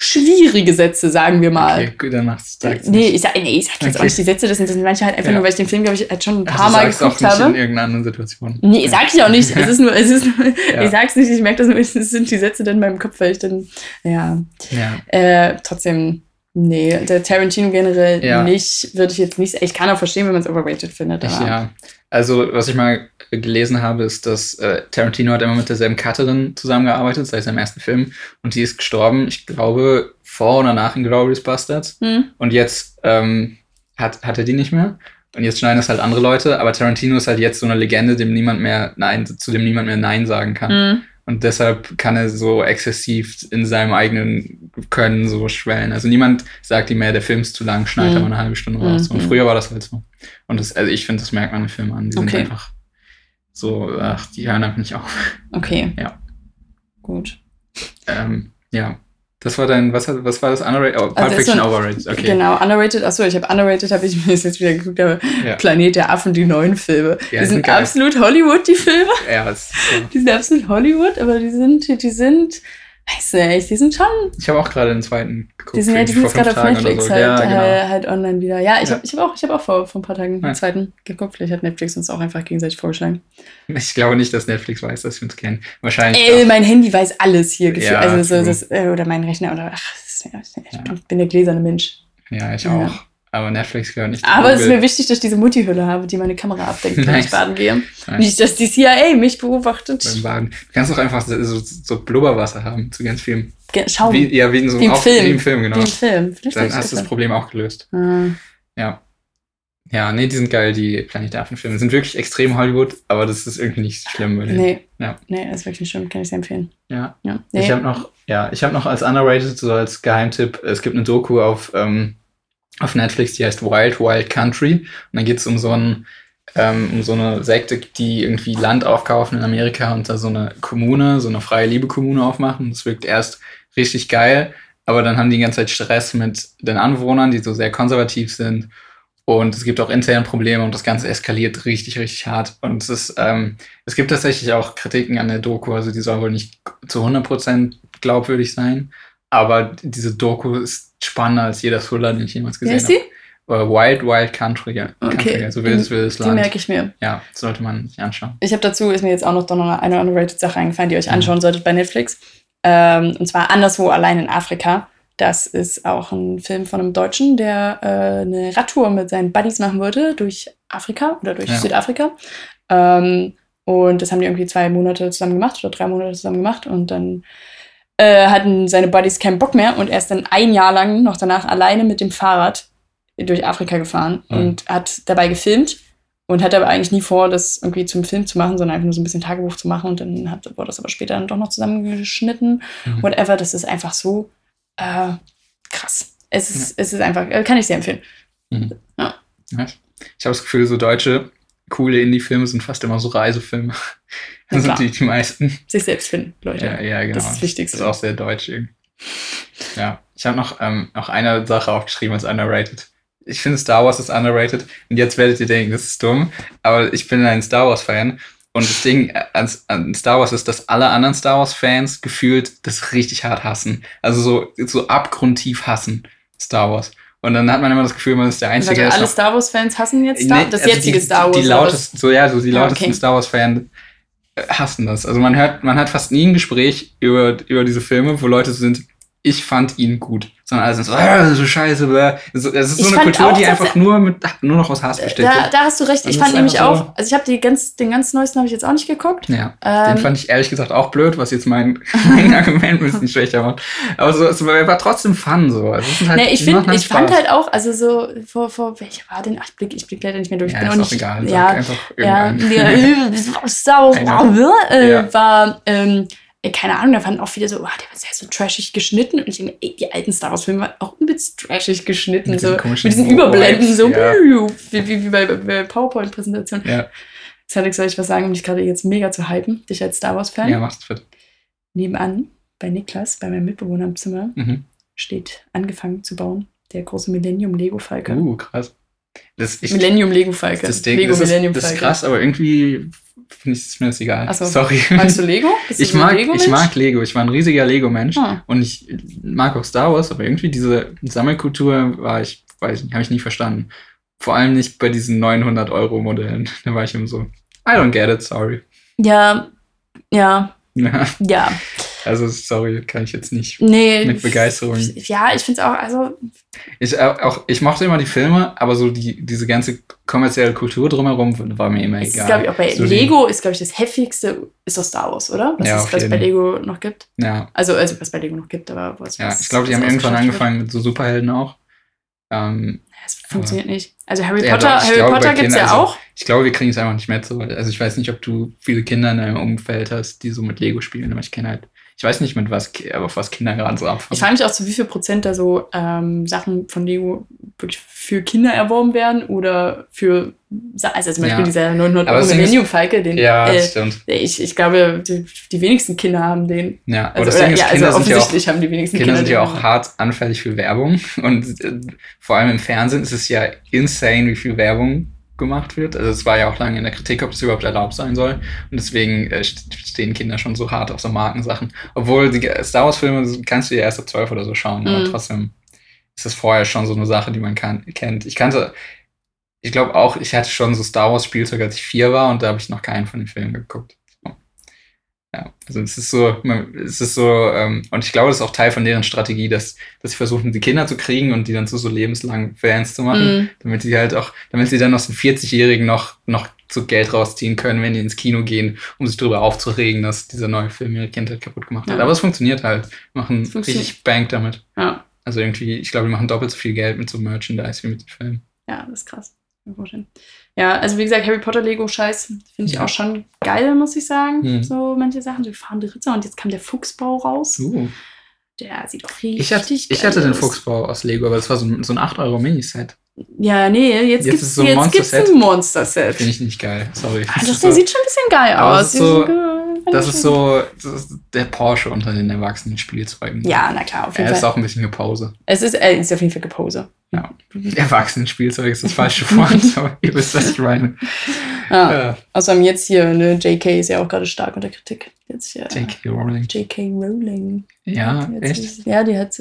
schwierige Sätze, sagen wir mal. Okay, gut, dann machst du Nee, ich sag, nee, ich sag jetzt auch Okay. nicht die Sätze, das sind, das sind manche halt einfach Ja. nur, weil ich den Film, glaube ich, halt schon ein paar du Mal sagst geguckt auch nicht in habe. irgendeiner anderen Situation. Nee, sag ich auch nicht. Es ist nur, es ist nur, Ja. ich sag's nicht, ich merke das nur, es sind die Sätze dann in meinem Kopf, weil ich dann, ja, Ja. äh, trotzdem, nee, der Tarantino generell Ja. nicht, würde ich jetzt nicht, ich kann auch verstehen, wenn man es overrated findet, Ich, aber ja. Also, was ich mal gelesen habe, ist, dass äh, Tarantino hat immer mit derselben Cutterin zusammengearbeitet, seit seinem ersten Film. Und die ist gestorben, ich glaube, vor oder nach Inglourious Bastards. hm, Und jetzt ähm, hat, hat er die nicht mehr. Und jetzt schneiden es halt andere Leute. Aber Tarantino ist halt jetzt so eine Legende, dem niemand mehr Nein, zu dem niemand mehr Nein sagen kann. hm, Und deshalb kann er so exzessiv in seinem eigenen Können so schwellen. Also niemand sagt ihm mehr, der Film ist zu lang, schneid Mhm. aber eine halbe Stunde raus. Und Mhm. früher war das halt so. Und das, also ich finde, das merkt man im Film an. Die sind Okay. einfach so, ach, die hören einfach nicht auf. okay. Ja. Gut. Ähm, ja. Das war dein, was, was war das? Underrated? Oh, Pulp Also das ist Fiction so Overrated. Okay. Genau, underrated, achso, ich habe underrated, habe ich mir das jetzt wieder geguckt, aber Ja. Planet der Affen, die neuen Filme. Ja, die sind sind absolut Hollywood, die Filme. Ja, das ist so. Die sind absolut Hollywood, aber die sind, die sind, weiß nicht, die sind schon Ich habe auch gerade den zweiten geguckt. Die sind ja, die sind jetzt gerade auf Netflix so. halt, Ja, genau. äh, halt online wieder. Ja, ich Ja. habe ich hab auch, ich hab auch vor, vor ein paar Tagen Ja. den zweiten geguckt. Vielleicht hat Netflix uns auch einfach gegenseitig vorgeschlagen. Ich glaube nicht, dass Netflix weiß, dass wir uns kennen. Wahrscheinlich. Ey, mein Handy weiß alles hier. Ja, also so, das, äh, oder mein Rechner oder ach, ich bin, der gläserne Mensch. Ja, ich auch. Aber Netflix gehört nicht Aber es ist mir wichtig, dass ich diese Multihülle habe, die meine Kamera abdeckt, wenn Nice. ich baden gehe. Nice. Nicht, dass die CIA mich beobachtet. beim Baden. Du kannst auch einfach so, so, Blubberwasser haben zu ganz vielen. Schauen. Wie, ja, wie in so Wie im auch, Film. Wie im Film, genau. Wie im Film. Vielleicht Dann ich hast du das Problem auch gelöst. machen. Ja. Ja, nee, die sind geil, die Planet der Affen-Filme. Sind wirklich extrem Hollywood, aber das ist irgendwie nicht schlimm Ah, nee. Ja. Nee, das ist wirklich nicht schlimm. Kann ich sehr empfehlen. Ja. Ja. Ich Nee. habe noch, ja, ich habe noch als underrated, so als Geheimtipp, es gibt eine Doku auf, ähm, auf Netflix, die heißt Wild Wild Country. Und dann geht es um so einen, ähm, um so eine Sekte, die irgendwie Land aufkaufen in Amerika und da so eine Kommune, so eine freie Liebe-Kommune aufmachen. Das wirkt erst richtig geil, aber dann haben die die ganze Zeit Stress mit den Anwohnern, die so sehr konservativ sind. Und es gibt auch interne Probleme und das Ganze eskaliert richtig, richtig hart. Und es ist, ähm, es gibt tatsächlich auch Kritiken an der Doku, also die soll wohl nicht zu 100% glaubwürdig sein. Aber diese Doku ist spannender als jeder Thriller, den ich jemals gesehen die? habe. Äh, Wild Wild Country, ja. Okay. Country, also wildes, wildes Die Land. merke ich mir. Ja, sollte man sich anschauen. Ich habe dazu, ist mir jetzt auch noch, noch eine underrated Sache eingefallen, die ihr euch Mhm. anschauen solltet bei Netflix. Ähm, und zwar Anderswo allein in Afrika. Das ist auch ein Film von einem Deutschen, der äh, eine Radtour mit seinen Buddies machen wollte durch Afrika oder durch Ja. Südafrika. Ähm, und das haben die irgendwie zwei Monate zusammen gemacht oder drei Monate zusammen gemacht. Und dann äh, hatten seine Buddies keinen Bock mehr und er ist dann ein Jahr lang noch danach alleine mit dem Fahrrad durch Afrika gefahren Mhm. und hat dabei gefilmt und hatte aber eigentlich nie vor, das irgendwie zum Film zu machen, sondern einfach nur so ein bisschen Tagebuch zu machen und dann hat, wurde das aber später dann doch noch zusammengeschnitten. Mhm. Whatever, das ist einfach so äh, krass. Es ist, es ist einfach, äh, kann ich sehr empfehlen. Nice. Ich habe das Gefühl, so deutsche, coole Indie-Filme sind fast immer so Reisefilme. Das sind die, die meisten. Sich selbst finden, Leute. Ja, ja, genau. Das ist das Wichtigste. Das ist auch sehr deutsch irgendwie. Ja, ich habe noch, ähm, noch eine Sache aufgeschrieben als underrated. Ich finde Star Wars ist underrated. Und jetzt werdet ihr denken, das ist dumm. Aber ich bin ein Star Wars-Fan. Und das Ding an, an Star Wars ist, dass alle anderen Star Wars-Fans gefühlt das richtig hart hassen. Also so, so abgrundtief hassen Star Wars. Und dann hat man immer das Gefühl, man ist der Einzige, es alle Star Wars-Fans hassen jetzt Star Nee, das also jetzige die, Star Wars. Die lautesten, so ja, so die Ah, lautesten okay. Star Wars-Fans äh, hassen das. Also man hört, man hat fast nie ein Gespräch über, über diese Filme, wo Leute sind, ich fand ihn gut. Sondern alle sind so, ah, so scheiße, bläh. Also, Es ist so Ich eine fand Kultur, auch, die einfach nur, mit, nur noch aus Hass besteht. Da, da hast du recht. Also Ich das fand nämlich einfach so- auch, also ich habe ganz, den ganz neuesten habe ich jetzt auch nicht geguckt. ja, Ähm, den fand ich ehrlich gesagt auch blöd, was jetzt mein, mein Argument ein bisschen schwächer macht. Aber so, es war trotzdem fun so. Ist halt, Nee, ich finde, machen ich fand Spaß. halt auch, also so vor, vor welcher war denn? Ach, ich blick, ich blick leider nicht mehr durch. ja, bin ist auch auch nicht, egal. Ja, einfach ja, ja, Einer. Wars äh, Ja. war, ähm, äh, keine Ahnung, da fanden auch viele so, oh, der war sehr so trashig geschnitten. Und ich denke, ey, die alten Star Wars-Filme waren auch übelst trashig geschnitten. Mit so, diesen mit diesen Überblenden, so ja. wie, wie, wie bei, bei PowerPoint-Präsentationen. Ja, Alex, soll ich was sagen, um dich gerade jetzt mega zu hypen, dich als Star Wars-Fan? ja, mach's fit. Nebenan, bei Niklas, bei meinem Mitbewohner im Zimmer, Mhm. steht angefangen zu bauen, der große Millennium-Lego-Falke. Uh, krass. Das, ich, Millennium-Lego-Falke. das Ding, Lego das, ist, das Millennium-Falke. ist krass, aber irgendwie finde ich ist mir das egal. So. Sorry. Magst du Lego? Bist du Ich ein mag, ich Lego-Mensch? mag Lego. Ich war ein riesiger Lego-Mensch. Ah. Und ich mag auch Star Wars, aber irgendwie diese Sammelkultur war ich, weiß nicht, habe ich nie verstanden. Vor allem nicht bei diesen 900-Euro-Modellen. Da war ich immer so, I don't get it, sorry. Ja, ja, Ja, ja. Also, sorry, kann ich jetzt nicht. Nee. Mit Begeisterung. Ja, ich finde es auch, also, Ich, äh, auch, ich mochte immer die Filme, aber so die, diese ganze kommerzielle Kultur drumherum war mir immer es ist, egal. glaube ich, auch bei So Lego ist, glaube ich, das heftigste ist doch Star Wars, oder? Was, Ja, ist, was es bei. Lego noch gibt. Ja, Also, also was bei Lego noch gibt, aber was. ja. ich glaube, die haben irgendwann ausgeschafft wird. angefangen mit so Superhelden auch. Ähm, Es funktioniert nicht. Also Harry Potter, Harry glaube, Potter gibt es ja also- auch. Ich glaube, wir kriegen es einfach nicht mehr zu. Also ich weiß nicht, ob du viele Kinder in deinem Umfeld hast, die so mit Lego spielen, aber ich kenne halt, ich weiß nicht, mit was, auf was Kinder gerade so Ich abfangen. frage mich auch, zu wie viel Prozent da so ähm, Sachen von Lego wirklich für Kinder erworben werden oder für, also zum Beispiel Ja. dieser 900 Aber Euro Millennium Falke, den Ja, äh, stimmt. ich, ich glaube, die, die wenigsten Kinder haben den. Ja, Also, das oder, ja, also Kinder, sind ja auch, offensichtlich haben die wenigsten Kinder Kinder sind ja auch hart anfällig für Werbung und äh, vor allem im Fernsehen ist es ja insane, wie viel Werbung gemacht wird. Also es war ja auch lange in der Kritik, ob das überhaupt erlaubt sein soll. Und deswegen äh, st- stehen Kinder schon so hart auf so Markensachen. Obwohl die Star Wars-Filme kannst du ja erst ab 12 oder so schauen, aber Mhm. trotzdem ist das vorher schon so eine Sache, die man kann, kennt. Ich kannte, ich glaube auch, ich hatte schon so Star Wars-Spielzeug, als ich vier war und da habe ich noch keinen von den Filmen geguckt. Ja. Also es ist so, es ist so, ähm, und ich glaube, das ist auch Teil von deren Strategie, dass, dass sie versuchen, die Kinder zu kriegen und die dann zu so lebenslangen Fans zu machen, Mm. damit sie halt auch, damit sie dann aus den 40-Jährigen noch, noch so Geld rausziehen können, wenn die ins Kino gehen, um sich darüber aufzuregen, dass dieser neue Film ihre Kindheit kaputt gemacht hat. Ja. Aber es funktioniert halt. Machen Es funktioniert. richtig Bank damit. Ja, Also irgendwie, ich glaube, die machen doppelt so viel Geld mit so Merchandise wie mit den Filmen. ja, das ist krass. Ich. Ja, also wie gesagt, Harry Potter Lego-Scheiß finde ich Ja. auch schon geil, muss ich sagen. Mhm. So manche Sachen, so fahrende Ritter und jetzt kam der Fuchsbau raus. Uh. Der sieht auch richtig Ich, hatte, ich geil hatte den aus. Fuchsbau aus Lego, aber das war so ein, so ein 8-Euro-Miniset. Ja, nee, jetzt, Jetzt gibt's, ist so ein Monster-Set. Monster-Set. Finde ich nicht geil. Sorry. Ah, Das der so- sieht schon ein bisschen geil aus. es so- Die Das ist so das ist der Porsche unter den erwachsenen Spielzeugen. Ja, na klar, auf jeden Er ist Fall. auch ein bisschen Gepause. Es ist, äh, ist auf jeden Fall Gepose. Ja. Erwachsenen-Spielzeug ist das falsche Wort, aber ihr wisst, was ich meine. Ja. Ja. Außerdem jetzt hier, ne, JK ist ja auch gerade stark unter Kritik. Jetzt hier, J.K. Rowling. JK Rowling. Ja, Jetzt echt? ist- Ja, die hat.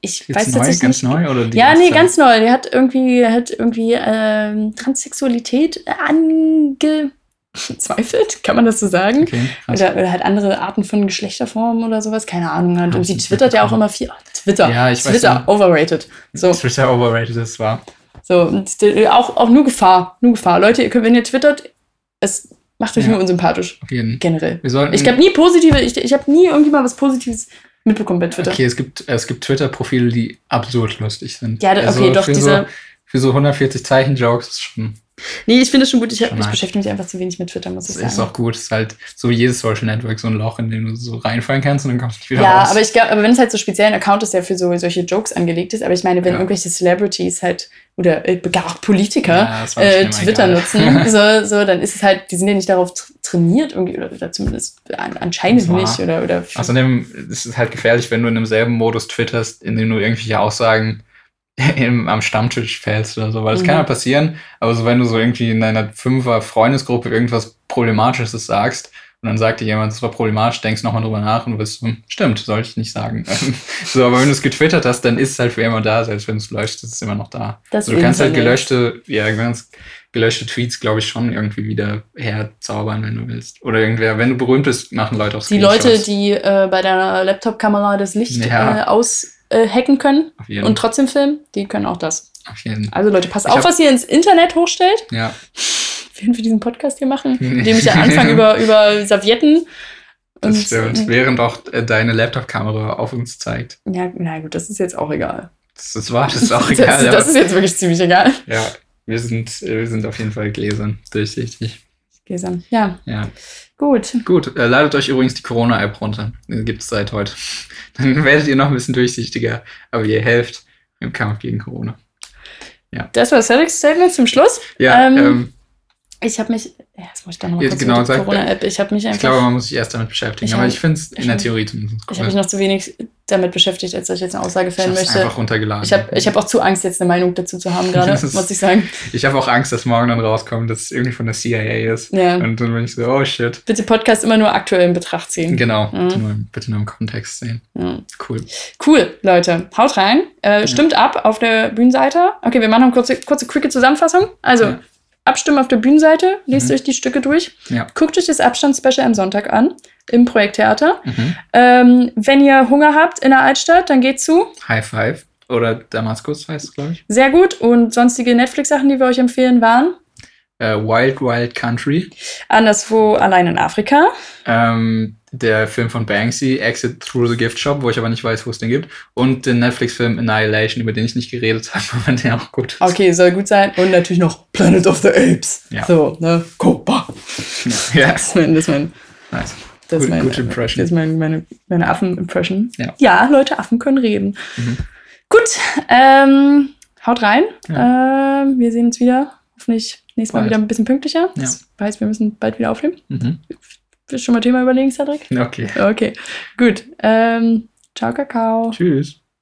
Ich Jetzt weiß neu, tatsächlich ganz nicht. neu oder die Ja, nee, ganz neu. Die hat irgendwie, hat irgendwie ähm, Transsexualität angezweifelt, kann man das so sagen? Okay. Oder, oder halt andere Arten von Geschlechterformen oder sowas, keine Ahnung. Und, Hab sie twittert ja auch immer viel. Oh, Twitter. Ja, ich weiß Twitter, nicht. overrated. So, Twitter overrated, das war. so und äh, auch, auch nur Gefahr. Nur Gefahr. Leute, ihr könnt, wenn ihr twittert, es macht euch Ja. nur unsympathisch. Auf jeden Generell. Wir sollten. Ich habe nie positive, ich, ich habe nie irgendwie mal was Positives mitbekommen bei Twitter. Okay, es gibt, es gibt Twitter-Profile, die absurd lustig sind. Ja, da- okay, doch, für diese- So, für so 140 Zeichen-Jokes ist schon. Nee, ich finde es schon gut. Ich, hab, ich beschäftige mich einfach zu wenig mit Twitter, muss ich Das sagen. ist auch gut. Es ist halt so wie jedes Social Network so ein Loch, in dem du so reinfallen kannst und dann kommst du nicht wieder ja, raus. aber ich glaube, aber wenn es halt so speziell ein Account ist, der für so solche Jokes angelegt ist, aber ich meine, wenn Ja. irgendwelche Celebrities halt oder äh, gar auch Politiker Ja, äh, Twitter nutzen, so, so, dann ist es halt, die sind ja nicht darauf tr- trainiert irgendwie oder, oder zumindest an, anscheinend nicht oder oder Außerdem ist es halt gefährlich, wenn du in demselben Modus twitterst, in dem du irgendwelche Aussagen im, am Stammtisch fällst oder so, weil das Mhm. kann ja passieren, aber so wenn du so irgendwie in deiner Fünfer Freundesgruppe irgendwas Problematisches sagst und dann sagt dir jemand, das war problematisch, denkst nochmal drüber nach und du bist so, hm, stimmt, sollte ich nicht sagen. so, aber wenn du es getwittert hast, dann ist es halt für immer da, selbst wenn du es löscht, ist es immer noch da. das Also du kannst halt gelöschte, ja, ganz gelöschte Tweets, glaube ich, schon irgendwie wieder herzaubern, wenn du willst. Oder irgendwer, wenn du berühmt bist, machen Leute auch Die Leute, die äh, bei deiner Laptop-Kamera das Licht Ja. äh, aus äh, hacken können und trotzdem filmen, die können auch das. auf jeden. Also Leute, passt Ich auf, was ihr ins Internet hochstellt. Ja, während wir diesen Podcast hier machen, indem ich ja anfange über, über Servietten. das Und, stimmt. Während auch äh, deine Laptop-Kamera auf uns zeigt. Ja, na gut, das ist jetzt auch egal. Das, das war, das ist auch das, egal. das aber- ist jetzt wirklich ziemlich egal. ja, wir sind, äh, wir sind auf jeden Fall gläsern, durchsichtig. Gläsern. Ja, Ja, gut. gut. Äh, ladet euch übrigens die Corona-App runter. Gibt es seit heute. Dann werdet ihr noch ein bisschen durchsichtiger, aber ihr helft im Kampf gegen Corona. Das war Cedric's Statement zum Schluss. Ja, Ähm, ähm, Ich habe mich, ja, jetzt muss ich doch nochmal Ja, genau, mit Corona-App. Ich habe mich ich einfach, glaube, man muss sich erst damit beschäftigen. Ich aber hab- ich finde es in ich der Theorie zumindest ich habe mich noch zu wenig damit beschäftigt, als dass ich jetzt eine Aussage ich fällen habe möchte. einfach runtergeladen. Ich habe ich hab auch zu Angst, jetzt eine Meinung dazu zu haben gerade, ist- muss ich sagen. Ich habe auch Angst, dass morgen dann rauskommt, dass es irgendwie von der CIA ist. Ja. Und dann bin ich so, oh shit. Bitte Podcast immer nur aktuell in Betracht ziehen. Genau, Mhm. bitte, nur, bitte nur im Kontext sehen. Ja. Cool. Cool, Leute. Haut rein. Äh, stimmt ab auf der Bühnenseite. Okay, wir machen noch eine kurze, kurze quicke Zusammenfassung. Also, Ja. Abstimmen auf der Bühnenseite, lest Mhm. euch die Stücke durch, Ja. guckt euch das Abstandsspecial am Sonntag an im Projekttheater. Mhm. Ähm, wenn ihr Hunger habt in der Altstadt, dann geht zu. High Five. Oder Damaskus heißt es, glaube ich. Sehr gut. Und sonstige Netflix-Sachen, die wir euch empfehlen, waren Äh, Wild Wild Country. Anderswo allein in Afrika. Ähm, der Film von Banksy, Exit Through the Gift Shop, wo ich aber nicht weiß, wo es den gibt. Und den Netflix-Film Annihilation, über den ich nicht geredet habe, aber der auch gut ist. Okay, soll gut sein. Und natürlich noch Planet of the Apes. Ja. So, ne? Kopa. Ja, Das ist mein, das ist mein nice. Das ist mein, gute Impression. Das ist mein, meine, meine Affen-Impression. Ja. Leute, Affen können reden. Mhm. Gut, ähm, haut rein. Ähm, wir sehen uns wieder. Hoffentlich nächstes Mal Bald. wieder ein bisschen pünktlicher. Das heißt, wir müssen bald wieder aufnehmen. Mhm. Willst du schon mal Thema überlegen, Cedric? Okay. Okay, gut. Ähm, ciao, Kakao. Tschüss.